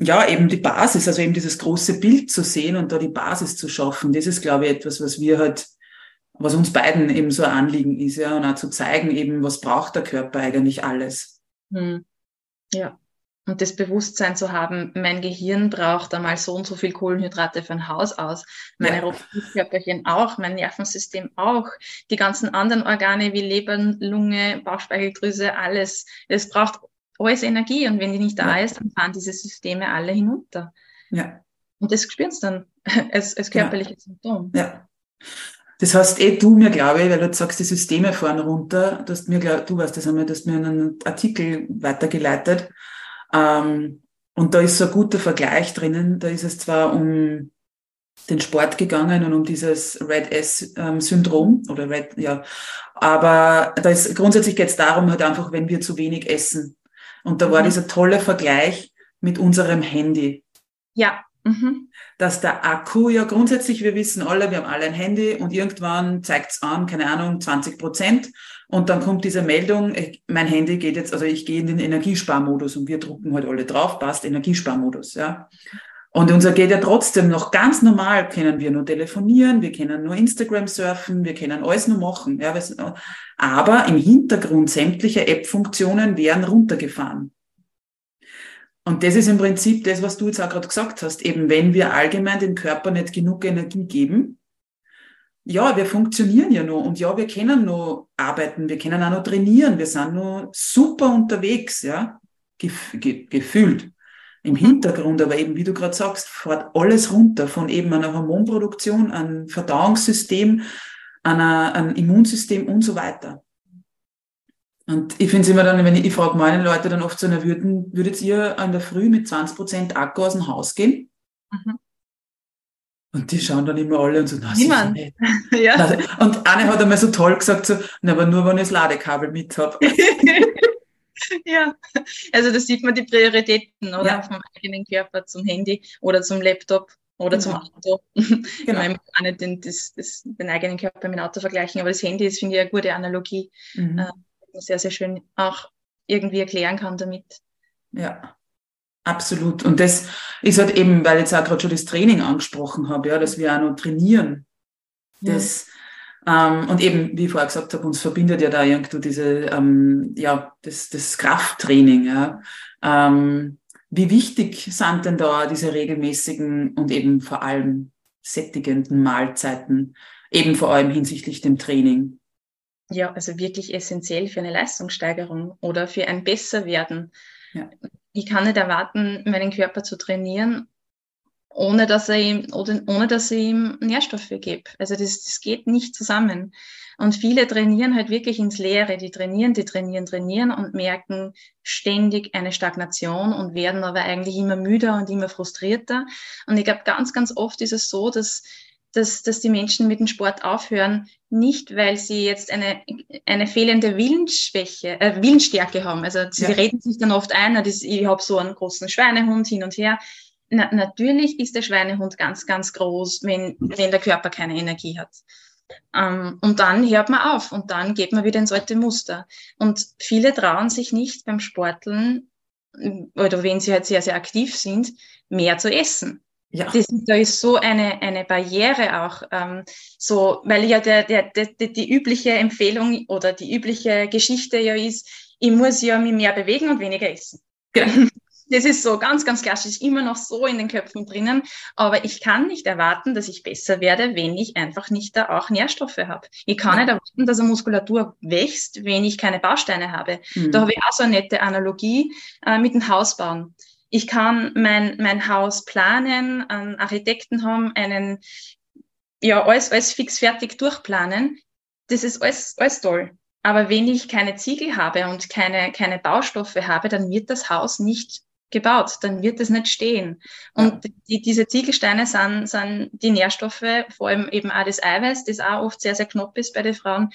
ja, eben die Basis, also eben dieses große Bild zu sehen und da die Basis zu schaffen, das ist, glaube ich, etwas, was wir halt, was uns beiden eben so ein Anliegen ist, ja, und auch zu zeigen eben, was braucht der Körper eigentlich alles. Hm. Ja. Und das Bewusstsein zu haben, mein Gehirn braucht einmal so und so viel Kohlenhydrate für ein Haus aus, meine ja. Körperchen auch, mein Nervensystem auch, die ganzen anderen Organe wie Leber, Lunge, Bauchspeicheldrüse, alles. Es braucht alles Energie und wenn die nicht da ja. ist, dann fahren diese Systeme alle hinunter. Ja. Und das spüren sie dann als, als körperliches ja. Symptom. Ja. Das heißt, eh du mir, glaube ich, weil du sagst, die Systeme fahren runter, du hast mir, du weißt das einmal, du hast mir einen Artikel weitergeleitet, ähm, und da ist so ein guter Vergleich drinnen. Da ist es zwar um den Sport gegangen und um dieses Red S-Syndrom ähm, oder Red, ja. Aber da ist, grundsätzlich geht es darum, halt einfach, wenn wir zu wenig essen. Und da war mhm. dieser tolle Vergleich mit unserem Handy. Ja. Mhm. Dass der Akku ja grundsätzlich, wir wissen alle, wir haben alle ein Handy und irgendwann zeigt es an, keine Ahnung, 20 Prozent. Und dann kommt diese Meldung, ich, mein Handy geht jetzt, also ich gehe in den Energiesparmodus und wir drucken halt alle drauf, passt, Energiesparmodus, ja. Und unser geht ja trotzdem noch ganz normal, können wir nur telefonieren, wir können nur Instagram surfen, wir können alles nur machen, ja. Aber im Hintergrund sämtliche App-Funktionen werden runtergefahren. Und das ist im Prinzip das, was du jetzt auch gerade gesagt hast. Eben, wenn wir allgemein dem Körper nicht genug Energie geben, ja, wir funktionieren ja noch und ja, wir können noch arbeiten, wir können auch noch trainieren, wir sind noch super unterwegs, ja, Gef ge gefühlt im. Hintergrund, aber eben, wie du gerade sagst, fährt alles runter von eben einer Hormonproduktion, einem Verdauungssystem, einer, einem Immunsystem und so weiter. Und ich finde es immer dann, wenn ich, ich frage meine Leute dann oft so, na, würden, würdet ihr an der Früh mit 20 Prozent Akku aus dem Haus gehen? Mhm. Und die schauen dann immer alle und so, na, Niemand. Nicht. ja. Und eine hat einmal so toll gesagt, so, na, aber nur, wenn ich das Ladekabel mit habe. ja, also da sieht man die Prioritäten, oder? Ja. Vom eigenen Körper zum Handy oder zum Laptop oder genau. zum Auto. Genau. Ich kann nicht den, das, das, den eigenen Körper mit dem Auto vergleichen, aber das Handy ist, finde ich, eine gute Analogie. Mhm. Äh, sehr, sehr schön auch irgendwie erklären kann damit. Ja. Absolut. Und das ist halt eben, weil ich jetzt auch gerade schon das Training angesprochen habe, ja, dass wir auch noch trainieren. Das. Ähm, und eben, wie ich vorher gesagt habe, uns verbindet ja da irgendwo diese, ähm, ja, das, das Krafttraining, ja. Ähm, wie wichtig sind denn da diese regelmäßigen und eben vor allem sättigenden Mahlzeiten, eben vor allem hinsichtlich dem Training? Ja, also wirklich essentiell für eine Leistungssteigerung oder für ein Besserwerden. Ja ich kann nicht erwarten, meinen Körper zu trainieren ohne dass er ihm, oder ohne dass er ihm Nährstoffe gibt. Also das, das geht nicht zusammen. Und viele trainieren halt wirklich ins Leere. Die trainieren, die trainieren, trainieren und merken ständig eine Stagnation und werden aber eigentlich immer müder und immer frustrierter. Und ich glaube, ganz, ganz oft ist es so, dass dass, dass die Menschen mit dem Sport aufhören, nicht weil sie jetzt eine, eine fehlende Willensschwäche, äh, Willensstärke haben. Also sie ja. reden sich dann oft ein, ich habe so einen großen Schweinehund hin und her. Na, natürlich ist der Schweinehund ganz, ganz groß, wenn, wenn der Körper keine Energie hat. Ähm, und dann hört man auf und dann geht man wieder ins alte Muster. Und viele trauen sich nicht beim Sporteln, oder wenn sie halt sehr, sehr aktiv sind, mehr zu essen. Ja. Das, da ist so eine, eine Barriere auch, ähm, so, weil ja der, der, der, die übliche Empfehlung oder die übliche Geschichte ja ist, ich muss ja mich mehr bewegen und weniger essen. Genau. Das ist so ganz, ganz klassisch, immer noch so in den Köpfen drinnen. Aber ich kann nicht erwarten, dass ich besser werde, wenn ich einfach nicht da auch Nährstoffe habe. Ich kann ja. nicht erwarten, dass eine Muskulatur wächst, wenn ich keine Bausteine habe. Mhm. Da habe ich auch so eine nette Analogie äh, mit dem Haus bauen. Ich kann mein, mein Haus planen, einen Architekten haben, einen, ja, alles, alles fix fertig durchplanen. Das ist alles, alles toll. Aber wenn ich keine Ziegel habe und keine, keine Baustoffe habe, dann wird das Haus nicht gebaut, dann wird es nicht stehen. Und ja. die, diese Ziegelsteine sind, sind die Nährstoffe, vor allem eben auch das Eiweiß, das auch oft sehr, sehr knapp ist bei den Frauen.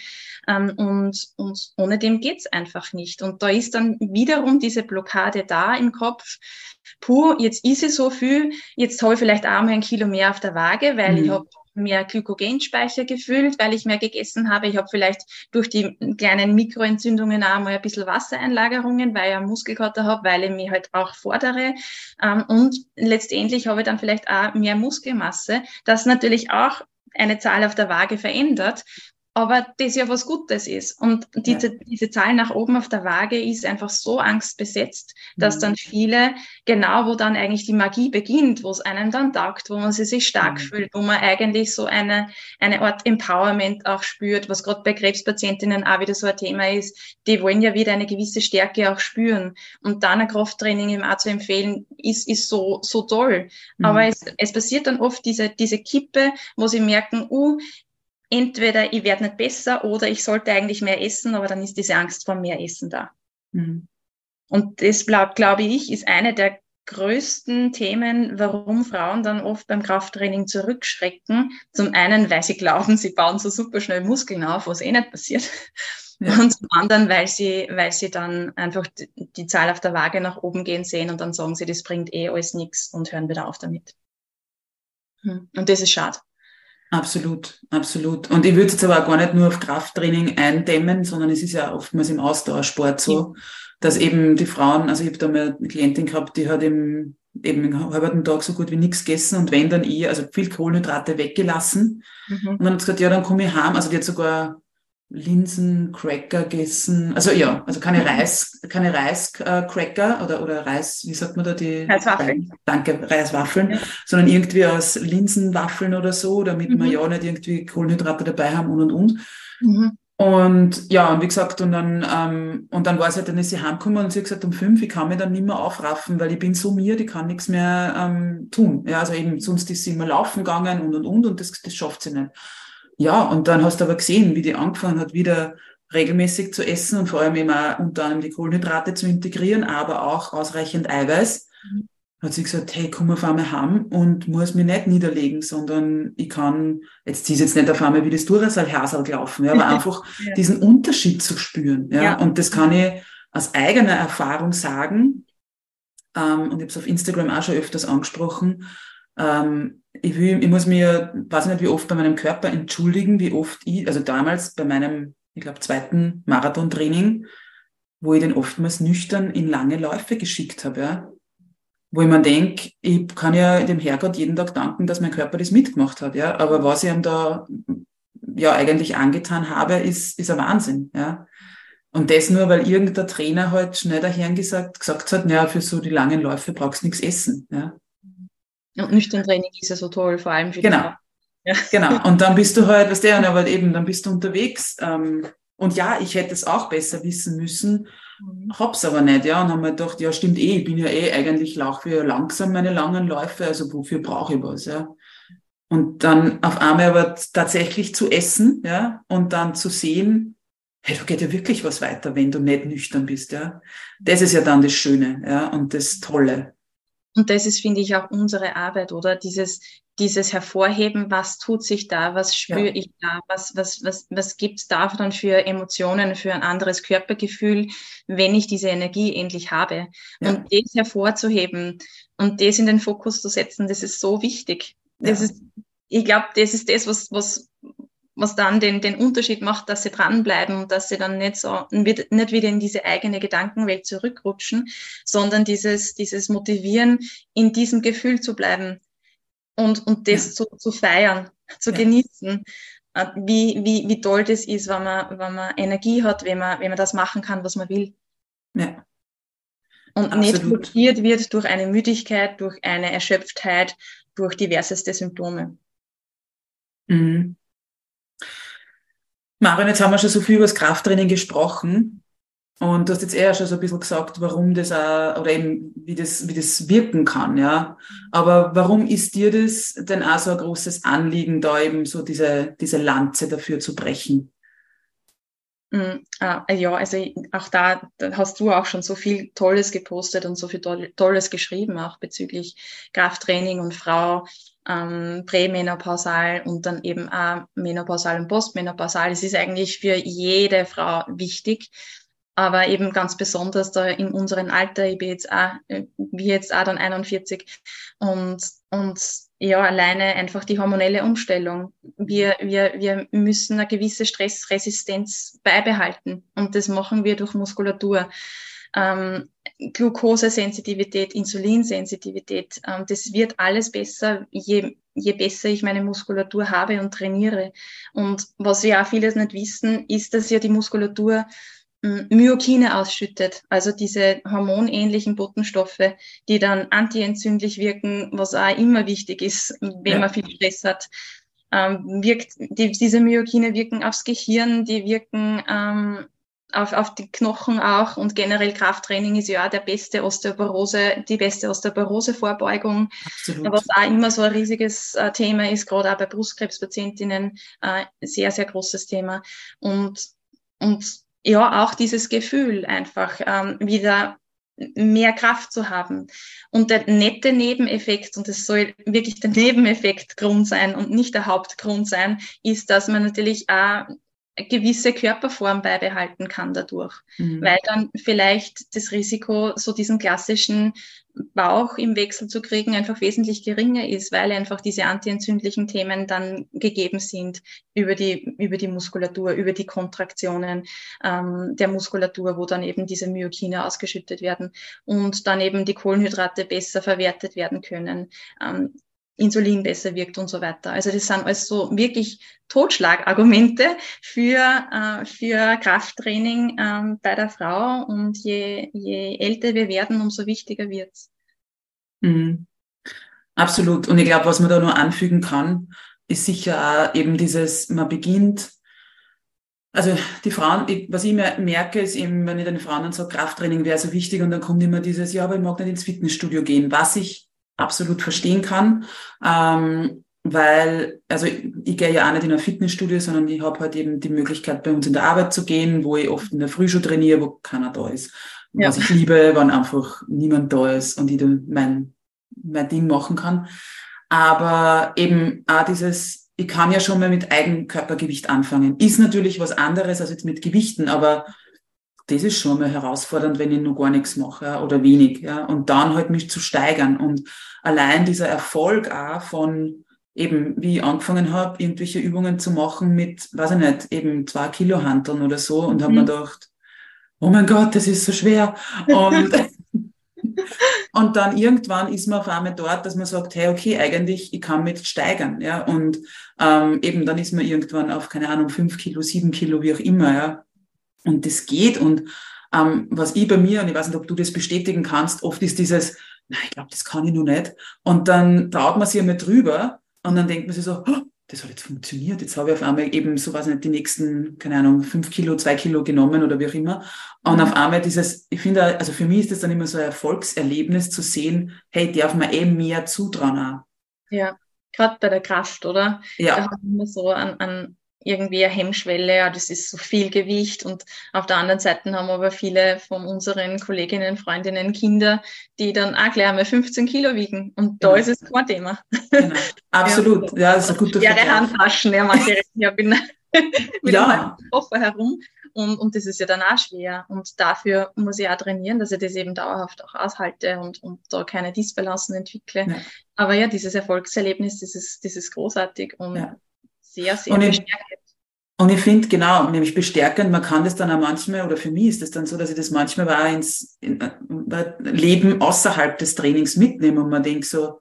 Ähm, und, und ohne dem geht's einfach nicht. Und da ist dann wiederum diese Blockade da im Kopf. Puh, jetzt ist es so viel, jetzt habe ich vielleicht auch mal ein Kilo mehr auf der Waage, weil mhm. ich habe mehr Glykogenspeicher gefüllt, weil ich mehr gegessen habe. Ich habe vielleicht durch die kleinen Mikroentzündungen auch mal ein bisschen Wassereinlagerungen, weil ich einen Muskelkater habe, weil ich mich halt auch fordere. Ähm, und letztendlich habe ich dann vielleicht auch mehr Muskelmasse, das natürlich auch eine Zahl auf der Waage verändert aber das ja was Gutes ist. Und diese, ja. diese Zahl nach oben auf der Waage ist einfach so angstbesetzt, dass mhm. dann viele, genau wo dann eigentlich die Magie beginnt, wo es einem dann taugt, wo man sich stark mhm. fühlt, wo man eigentlich so eine, eine Art Empowerment auch spürt, was gerade bei Krebspatientinnen auch wieder so ein Thema ist, die wollen ja wieder eine gewisse Stärke auch spüren. Und dann ein Krafttraining ihm auch zu empfehlen, ist, ist so, so toll. Mhm. Aber es, es passiert dann oft diese, diese Kippe, wo sie merken, uh, entweder ich werde nicht besser oder ich sollte eigentlich mehr essen, aber dann ist diese Angst vor mehr Essen da. Mhm. Und das, glaube glaub ich, ist eine der größten Themen, warum Frauen dann oft beim Krafttraining zurückschrecken. Zum einen, weil sie glauben, sie bauen so super schnell Muskeln auf, was eh nicht passiert. Ja. Und zum anderen, weil sie, weil sie dann einfach die, die Zahl auf der Waage nach oben gehen sehen und dann sagen sie, das bringt eh alles nichts und hören wieder auf damit. Hm. Und das ist schade. Absolut, absolut. Und ich würde jetzt aber auch gar nicht nur auf Krafttraining eindämmen, sondern es ist ja oftmals im Ausdauersport so, dass eben die Frauen, also ich habe da mal eine Klientin gehabt, die hat im, eben den halben Tag so gut wie nichts gegessen und wenn dann eher, also viel Kohlenhydrate weggelassen. Mhm. Und dann hat sie gesagt, ja, dann komme ich heim. Also die hat sogar Linsencracker gegessen. Also ja, also keine Reis, keine Reiscracker oder, oder Reis, wie sagt man da die? Reiswaffeln. Danke, Reiswaffeln, ja. sondern irgendwie aus Linsenwaffeln oder so, damit mhm. wir ja nicht irgendwie Kohlenhydrate dabei haben und und und. Mhm. Und ja, und wie gesagt, und dann, ähm, und dann war es halt, dann ist sie heimgekommen und sie hat gesagt, um fünf, ich kann mich dann nicht mehr aufraffen, weil ich bin so mir, die kann nichts mehr ähm, tun. Ja, also eben, sonst ist sie immer laufen gegangen und und und und das, das schafft sie nicht. Ja, und dann hast du aber gesehen, wie die angefangen hat, wieder regelmäßig zu essen und vor allem immer unter anderem die Kohlenhydrate zu integrieren, aber auch ausreichend Eiweiß. Mhm. Hat sie gesagt, hey, komm auf einmal heim und muss mich nicht niederlegen, sondern ich kann, jetzt ist jetzt nicht auf einmal wie das Duracell Hersal laufen, ja, aber einfach ja. diesen Unterschied zu spüren. Ja, ja. Und das kann ich aus eigener Erfahrung sagen, ähm, und ich habe es auf Instagram auch schon öfters angesprochen, ähm, ich, will, ich muss mir, weiß nicht wie oft bei meinem Körper entschuldigen, wie oft ich, also damals bei meinem, ich glaube, zweiten Marathontraining, wo ich den oftmals nüchtern in lange Läufe geschickt habe, ja. Wo ich mir denke, ich kann ja dem Herrgott jeden Tag danken, dass mein Körper das mitgemacht hat, ja. Aber was ich ihm da ja eigentlich angetan habe, ist, ist ein Wahnsinn, ja. Und das nur, weil irgendein Trainer halt schnell daher gesagt, gesagt hat, naja, für so die langen Läufe brauchst du nichts essen, ja. Und nüchtern Training ist ja so toll, vor allem für Genau. Die ja. Genau. Und dann bist du halt, was der, aber eben, dann bist du unterwegs. Ähm, und ja, ich hätte es auch besser wissen müssen. mhm. hab's aber nicht, ja, und haben mir gedacht, ja, stimmt eh, ich bin ja eh eigentlich laufe langsam meine langen Läufe, also wofür brauche ich was, ja. Und dann auf einmal aber tatsächlich zu essen, ja, und dann zu sehen, hey, da geht ja wirklich was weiter, wenn du nicht nüchtern bist, ja. Das ist ja dann das Schöne, ja, und das Tolle. Und das ist, finde ich, auch unsere Arbeit, oder? Dieses, dieses Hervorheben, was tut sich da, was spüre ja. ich da, was, was, was, was gibt's da dann für Emotionen, für ein anderes Körpergefühl, wenn ich diese Energie endlich habe. Ja. Und das hervorzuheben und das in den Fokus zu setzen, das ist so wichtig. Das ja. ist, ich glaube, das ist das, was, was, was dann den, den Unterschied macht, dass sie dranbleiben und dass sie dann nicht so, nicht wieder in diese eigene Gedankenwelt zurückrutschen, sondern dieses, dieses Motivieren, in diesem Gefühl zu bleiben und, und das ja. zu, zu feiern, zu ja. genießen, äh, wie, wie, wie toll das ist, wenn man, wenn man Energie hat, wenn man, wenn man das machen kann, was man will. Ja. Und Absolut. nicht blockiert wird durch eine Müdigkeit, durch eine Erschöpftheit, durch diverseste Symptome. Mhm. Marion, jetzt haben wir schon so viel über das Krafttraining gesprochen. Und du hast jetzt eher schon so ein bisschen gesagt, warum das auch, oder eben, wie das, wie das wirken kann, ja. Aber warum ist dir das denn auch so ein großes Anliegen, da eben so diese, diese Lanze dafür zu brechen? Mm, äh, ja, also auch da, hast du auch schon so viel Tolles gepostet und so viel Tolles geschrieben, auch bezüglich Krafttraining und Frau ähm, prämenopausal und dann eben auch menopausal und postmenopausal. Es ist eigentlich für jede Frau wichtig, aber eben ganz besonders da in unserem Alter. Ich bin jetzt auch, äh, wie jetzt auch dann 41 und, und ja, alleine einfach die hormonelle Umstellung. Wir, wir, wir müssen eine gewisse Stressresistenz beibehalten und das machen wir durch Muskulatur ähm, Glukosesensitivität, Insulinsensitivität. Ähm, das wird alles besser, je, je besser ich meine Muskulatur habe und trainiere. Und was ja auch viele nicht wissen, ist, dass ja die Muskulatur hm, Myokine ausschüttet, also diese hormonähnlichen Botenstoffe, die dann antientzündlich wirken, was auch immer wichtig ist, wenn ja. man viel Stress hat. Ähm, wirkt, die, diese Myokine wirken aufs Gehirn, die wirken ähm, auf, auf die Knochen auch und generell Krafttraining ist ja auch der beste Osteoporose, die beste Osteoporose-Vorbeugung. Was auch immer so ein riesiges äh, Thema ist, gerade auch bei Brustkrebspatientinnen, äh, sehr, sehr großes Thema. Und, und ja, auch dieses Gefühl einfach ähm, wieder mehr Kraft zu haben. Und der nette Nebeneffekt, und das soll wirklich der Nebeneffekt Grund sein und nicht der Hauptgrund sein, ist, dass man natürlich auch gewisse Körperform beibehalten kann dadurch, mhm. weil dann vielleicht das Risiko, so diesen klassischen Bauch im Wechsel zu kriegen, einfach wesentlich geringer ist, weil einfach diese antientzündlichen Themen dann gegeben sind über die, über die Muskulatur, über die Kontraktionen ähm, der Muskulatur, wo dann eben diese Myokine ausgeschüttet werden und dann eben die Kohlenhydrate besser verwertet werden können. Ähm, Insulin besser wirkt und so weiter. Also das sind also wirklich Totschlagargumente für, äh, für Krafttraining ähm, bei der Frau und je, je älter wir werden, umso wichtiger wird's. Mhm. Absolut. Und ich glaube, was man da nur anfügen kann, ist sicher auch eben dieses, man beginnt, also die Frauen, ich, was ich merke, ist eben, wenn ich den Frauen dann sage, Krafttraining wäre so wichtig und dann kommt immer dieses, ja, aber ich mag nicht ins Fitnessstudio gehen, was ich absolut verstehen kann. Ähm, weil, also ich, ich gehe ja auch nicht in ein Fitnessstudio, sondern ich habe halt eben die Möglichkeit, bei uns in der Arbeit zu gehen, wo ich oft in der Früh schon trainiere, wo keiner da ist. Ja. Was ich liebe, wenn einfach niemand da ist und ich dann mein, mein Ding machen kann. Aber eben auch dieses, ich kann ja schon mal mit Eigenkörpergewicht anfangen. Ist natürlich was anderes als jetzt mit Gewichten, aber das ist schon mal herausfordernd, wenn ich noch gar nichts mache ja, oder wenig. Ja, und dann halt mich zu steigern. Und allein dieser Erfolg auch von eben, wie ich angefangen habe, irgendwelche Übungen zu machen mit, weiß ich nicht, eben zwei Kilo Hanteln oder so und mhm. habe mir gedacht, oh mein Gott, das ist so schwer. Und, und dann irgendwann ist man auf einmal dort, dass man sagt, hey, okay, eigentlich, ich kann mit steigern, ja. Und ähm, eben dann ist man irgendwann auf, keine Ahnung, fünf Kilo, sieben Kilo, wie auch immer, ja. Und das geht. Und ähm, was ich bei mir, und ich weiß nicht, ob du das bestätigen kannst, oft ist dieses, na, ich glaube, das kann ich nur nicht. Und dann traut man sich einmal drüber und dann denkt man sich so, oh, das hat jetzt funktioniert. Jetzt habe ich auf einmal eben, so weiß nicht, die nächsten, keine Ahnung, fünf Kilo, zwei Kilo genommen oder wie auch immer. Und auf einmal dieses, ich finde, also für mich ist das dann immer so ein Erfolgserlebnis zu sehen, hey, darf man eben mehr zutrauen auch. Ja, gerade bei der Kraft, oder? Ja. Da haben wir so an, an irgendwie eine Hemmschwelle, ja, das ist so viel Gewicht und auf der anderen Seite haben wir aber viele von unseren Kolleginnen, Freundinnen, Kinder, die dann auch gleich einmal 15 Kilo wiegen und da genau. ist es kein Thema. Genau. Absolut, ja, ja das ist ein guter Schwere Handtaschen, ja, manche ja, bin mit ja. einem Koffer herum und, und das ist ja dann auch schwer und dafür muss ich auch trainieren, dass ich das eben dauerhaft auch aushalte und, und da keine Disbalancen entwickle. Ja. Aber ja, dieses Erfolgserlebnis, das ist, das ist großartig und ja sehr, sehr und bestärkend. und ich finde, genau, nämlich bestärkend, man kann das dann auch manchmal, oder für mich ist das dann so, dass ich das manchmal auch ins in, in, Leben außerhalb des Trainings mitnehme und man denkt so,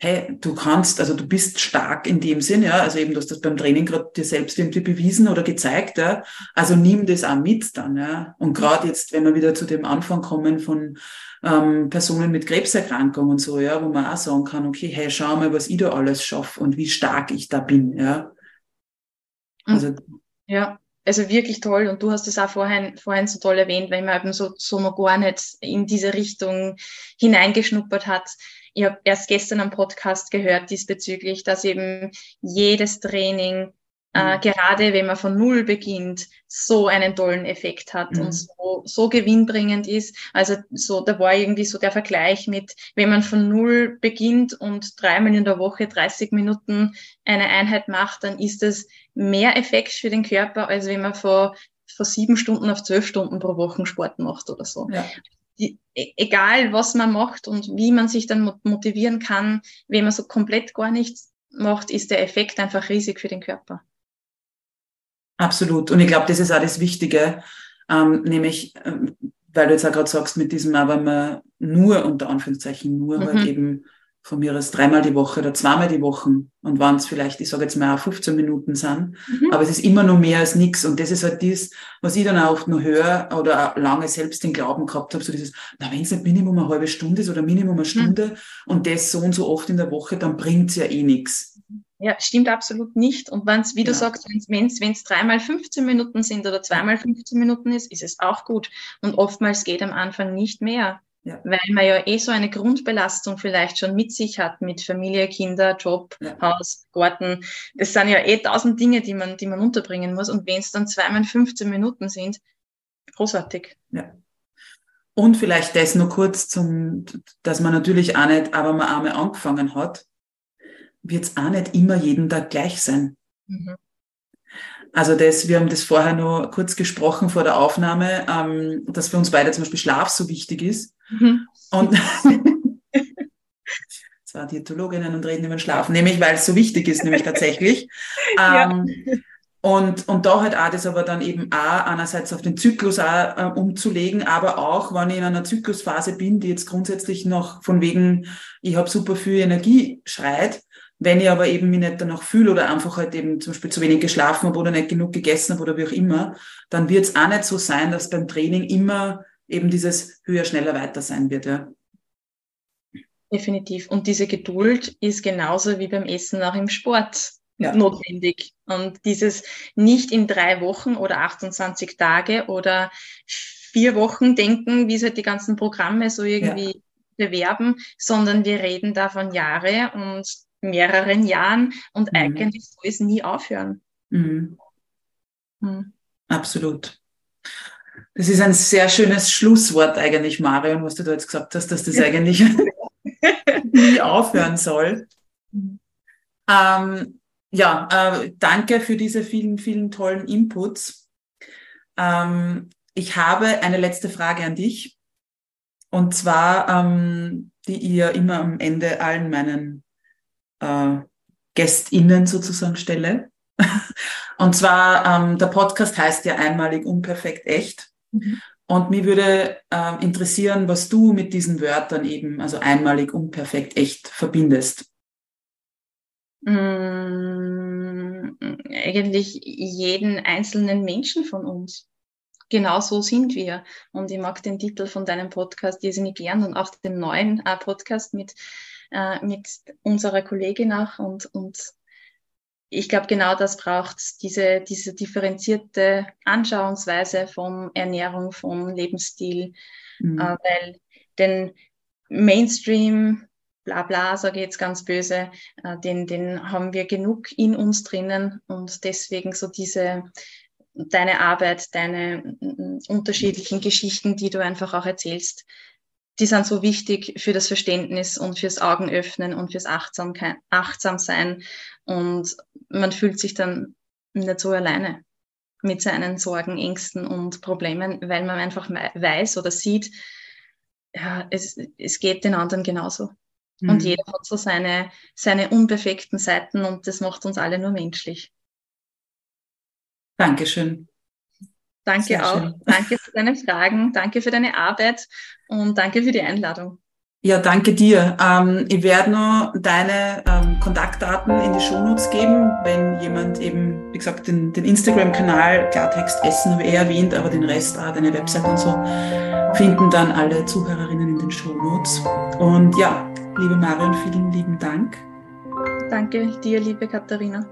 hey, du kannst, also du bist stark in dem Sinn, ja, also eben, du hast das beim Training gerade dir selbst irgendwie bewiesen oder gezeigt, ja, also nimm das auch mit dann, ja, und gerade jetzt, wenn wir wieder zu dem Anfang kommen von ähm, Personen mit Krebserkrankung und so, ja, wo man auch sagen kann, okay, hey, schau mal, was ich da alles schaffe und wie stark ich da bin, ja, also, ja, also wirklich toll. Und du hast es auch vorhin, vorhin so toll erwähnt, weil man eben so, so noch gar nicht in diese Richtung hineingeschnuppert hat. Ich habe erst gestern am Podcast gehört diesbezüglich, dass eben jedes Training äh, mhm. gerade wenn man von Null beginnt, so einen tollen Effekt hat mhm. und so, so gewinnbringend ist. Also so, da war irgendwie so der Vergleich mit, wenn man von Null beginnt und dreimal in der Woche 30 Minuten eine Einheit macht, dann ist das mehr Effekt für den Körper, als wenn man vor, vor sieben Stunden auf zwölf Stunden pro Woche Sport macht oder so. Ja. Die, e, egal was man macht und wie man sich dann motivieren kann, wenn man so komplett gar nichts macht, ist der Effekt einfach riesig für den Körper. Absolut. Und ich glaube, das ist auch das Wichtige, ähm, nämlich, ähm, weil du jetzt auch gerade sagst, mit diesem, aber man nur, unter Anführungszeichen, nur halt mhm. halt eben von mir aus dreimal die Woche oder zweimal die Woche und wenn es vielleicht, ich sage jetzt mal auch 15 Minuten sind, mhm. aber es ist immer noch mehr als nichts und das ist halt das, was ich dann auch oft noch höre oder auch lange selbst den Glauben gehabt habe, so dieses, na wenn es nicht Minimum eine halbe Stunde ist oder Minimum eine mhm. Stunde mhm. und das so und so oft in der Woche, dann bringt's ja eh nichts. Ja, stimmt absolut nicht. Und wenn es, wie du ja. sagst, wenn es dreimal 15 Minuten sind oder zweimal 15 Minuten ist, ist es auch gut. Und oftmals geht am Anfang nicht mehr. Ja. Weil man ja eh so eine Grundbelastung vielleicht schon mit sich hat, mit Familie, Kinder, Job, ja. Haus, Garten. Das sind ja eh tausend Dinge, die man, die man unterbringen muss. Und wenn es dann zweimal 15 Minuten sind, großartig. Ja. Und vielleicht das nur kurz zum, dass man natürlich auch nicht, aber man einmal angefangen hat, wird es auch nicht immer jeden Tag gleich sein. Mhm. Also das, wir haben das vorher nur kurz gesprochen vor der Aufnahme, ähm, dass für uns beide zum Beispiel Schlaf so wichtig ist. Mhm. Und zwar Diätologinnen und reden über Schlaf, nämlich weil es so wichtig ist, nämlich tatsächlich. Ähm, ja. Und, und da halt auch das aber dann eben auch einerseits auf den Zyklus auch, äh, umzulegen, aber auch, wenn ich in einer Zyklusphase bin, die jetzt grundsätzlich noch von wegen, ich habe super viel Energie schreit, wenn ich aber eben mich nicht danach fühle oder einfach halt eben zum Beispiel zu wenig geschlafen habe oder nicht genug gegessen habe oder wie auch immer, dann wird es auch nicht so sein, dass beim Training immer eben dieses höher, schneller, weiter sein wird. Ja. Definitiv. Und diese Geduld ist genauso wie beim Essen auch im Sport ja. notwendig. Und dieses nicht in drei Wochen oder 28 Tage oder vier Wochen denken, wie es halt die ganzen Programme so irgendwie ja. bewerben, sondern wir reden da von Jahre und mehreren Jahren und mhm. eigentlich soll es nie aufhören. Mhm. Mhm. Absolut. Das ist ein sehr schönes Schlusswort eigentlich, Marion, was du da jetzt gesagt hast, dass das eigentlich nie aufhören soll. Mhm. Ähm, ja, äh, danke für diese vielen, vielen tollen Inputs. Ähm, ich habe eine letzte Frage an dich. Und zwar, ähm, die ihr immer am Ende allen meinen äh, GästInnen sozusagen stelle. Und zwar, ähm, der Podcast heißt ja einmalig unperfekt echt. Mhm. Und mich würde äh, interessieren, was du mit diesen Wörtern eben, also einmalig unperfekt echt, verbindest. Mm, eigentlich jeden einzelnen Menschen von uns. Genau so sind wir. Und ich mag den Titel von deinem Podcast irrsinnig gern und auch den neuen äh, Podcast mit äh, mit unserer Kollegin auch und, und ich glaube, genau das braucht diese, diese differenzierte Anschauungsweise von Ernährung, vom Lebensstil, mhm. äh, weil den Mainstream, bla bla, sage ich jetzt ganz böse, äh, den, den haben wir genug in uns drinnen und deswegen so diese, deine Arbeit, deine unterschiedlichen Geschichten, die du einfach auch erzählst, die sind so wichtig für das Verständnis und fürs Augenöffnen und fürs Achtsamkeit, Achtsamsein. Und man fühlt sich dann nicht so alleine mit seinen Sorgen, Ängsten und Problemen, weil man einfach weiß oder sieht, ja, es, es geht den anderen genauso. Mhm. Und jeder hat so seine, seine unperfekten Seiten und das macht uns alle nur menschlich. Dankeschön. Danke Sehr auch. Schön. Danke für deine Fragen, danke für deine Arbeit und danke für die Einladung. Ja, danke dir. Ähm, ich werde nur deine ähm, Kontaktdaten in die Shownotes geben, wenn jemand eben, wie gesagt, den, den Instagram-Kanal Klartext Essen habe ich eh erwähnt, aber den Rest, auch deine Website und so, finden dann alle Zuhörerinnen in den Shownotes. Und ja, liebe Marion, vielen lieben Dank. Danke dir, liebe Katharina.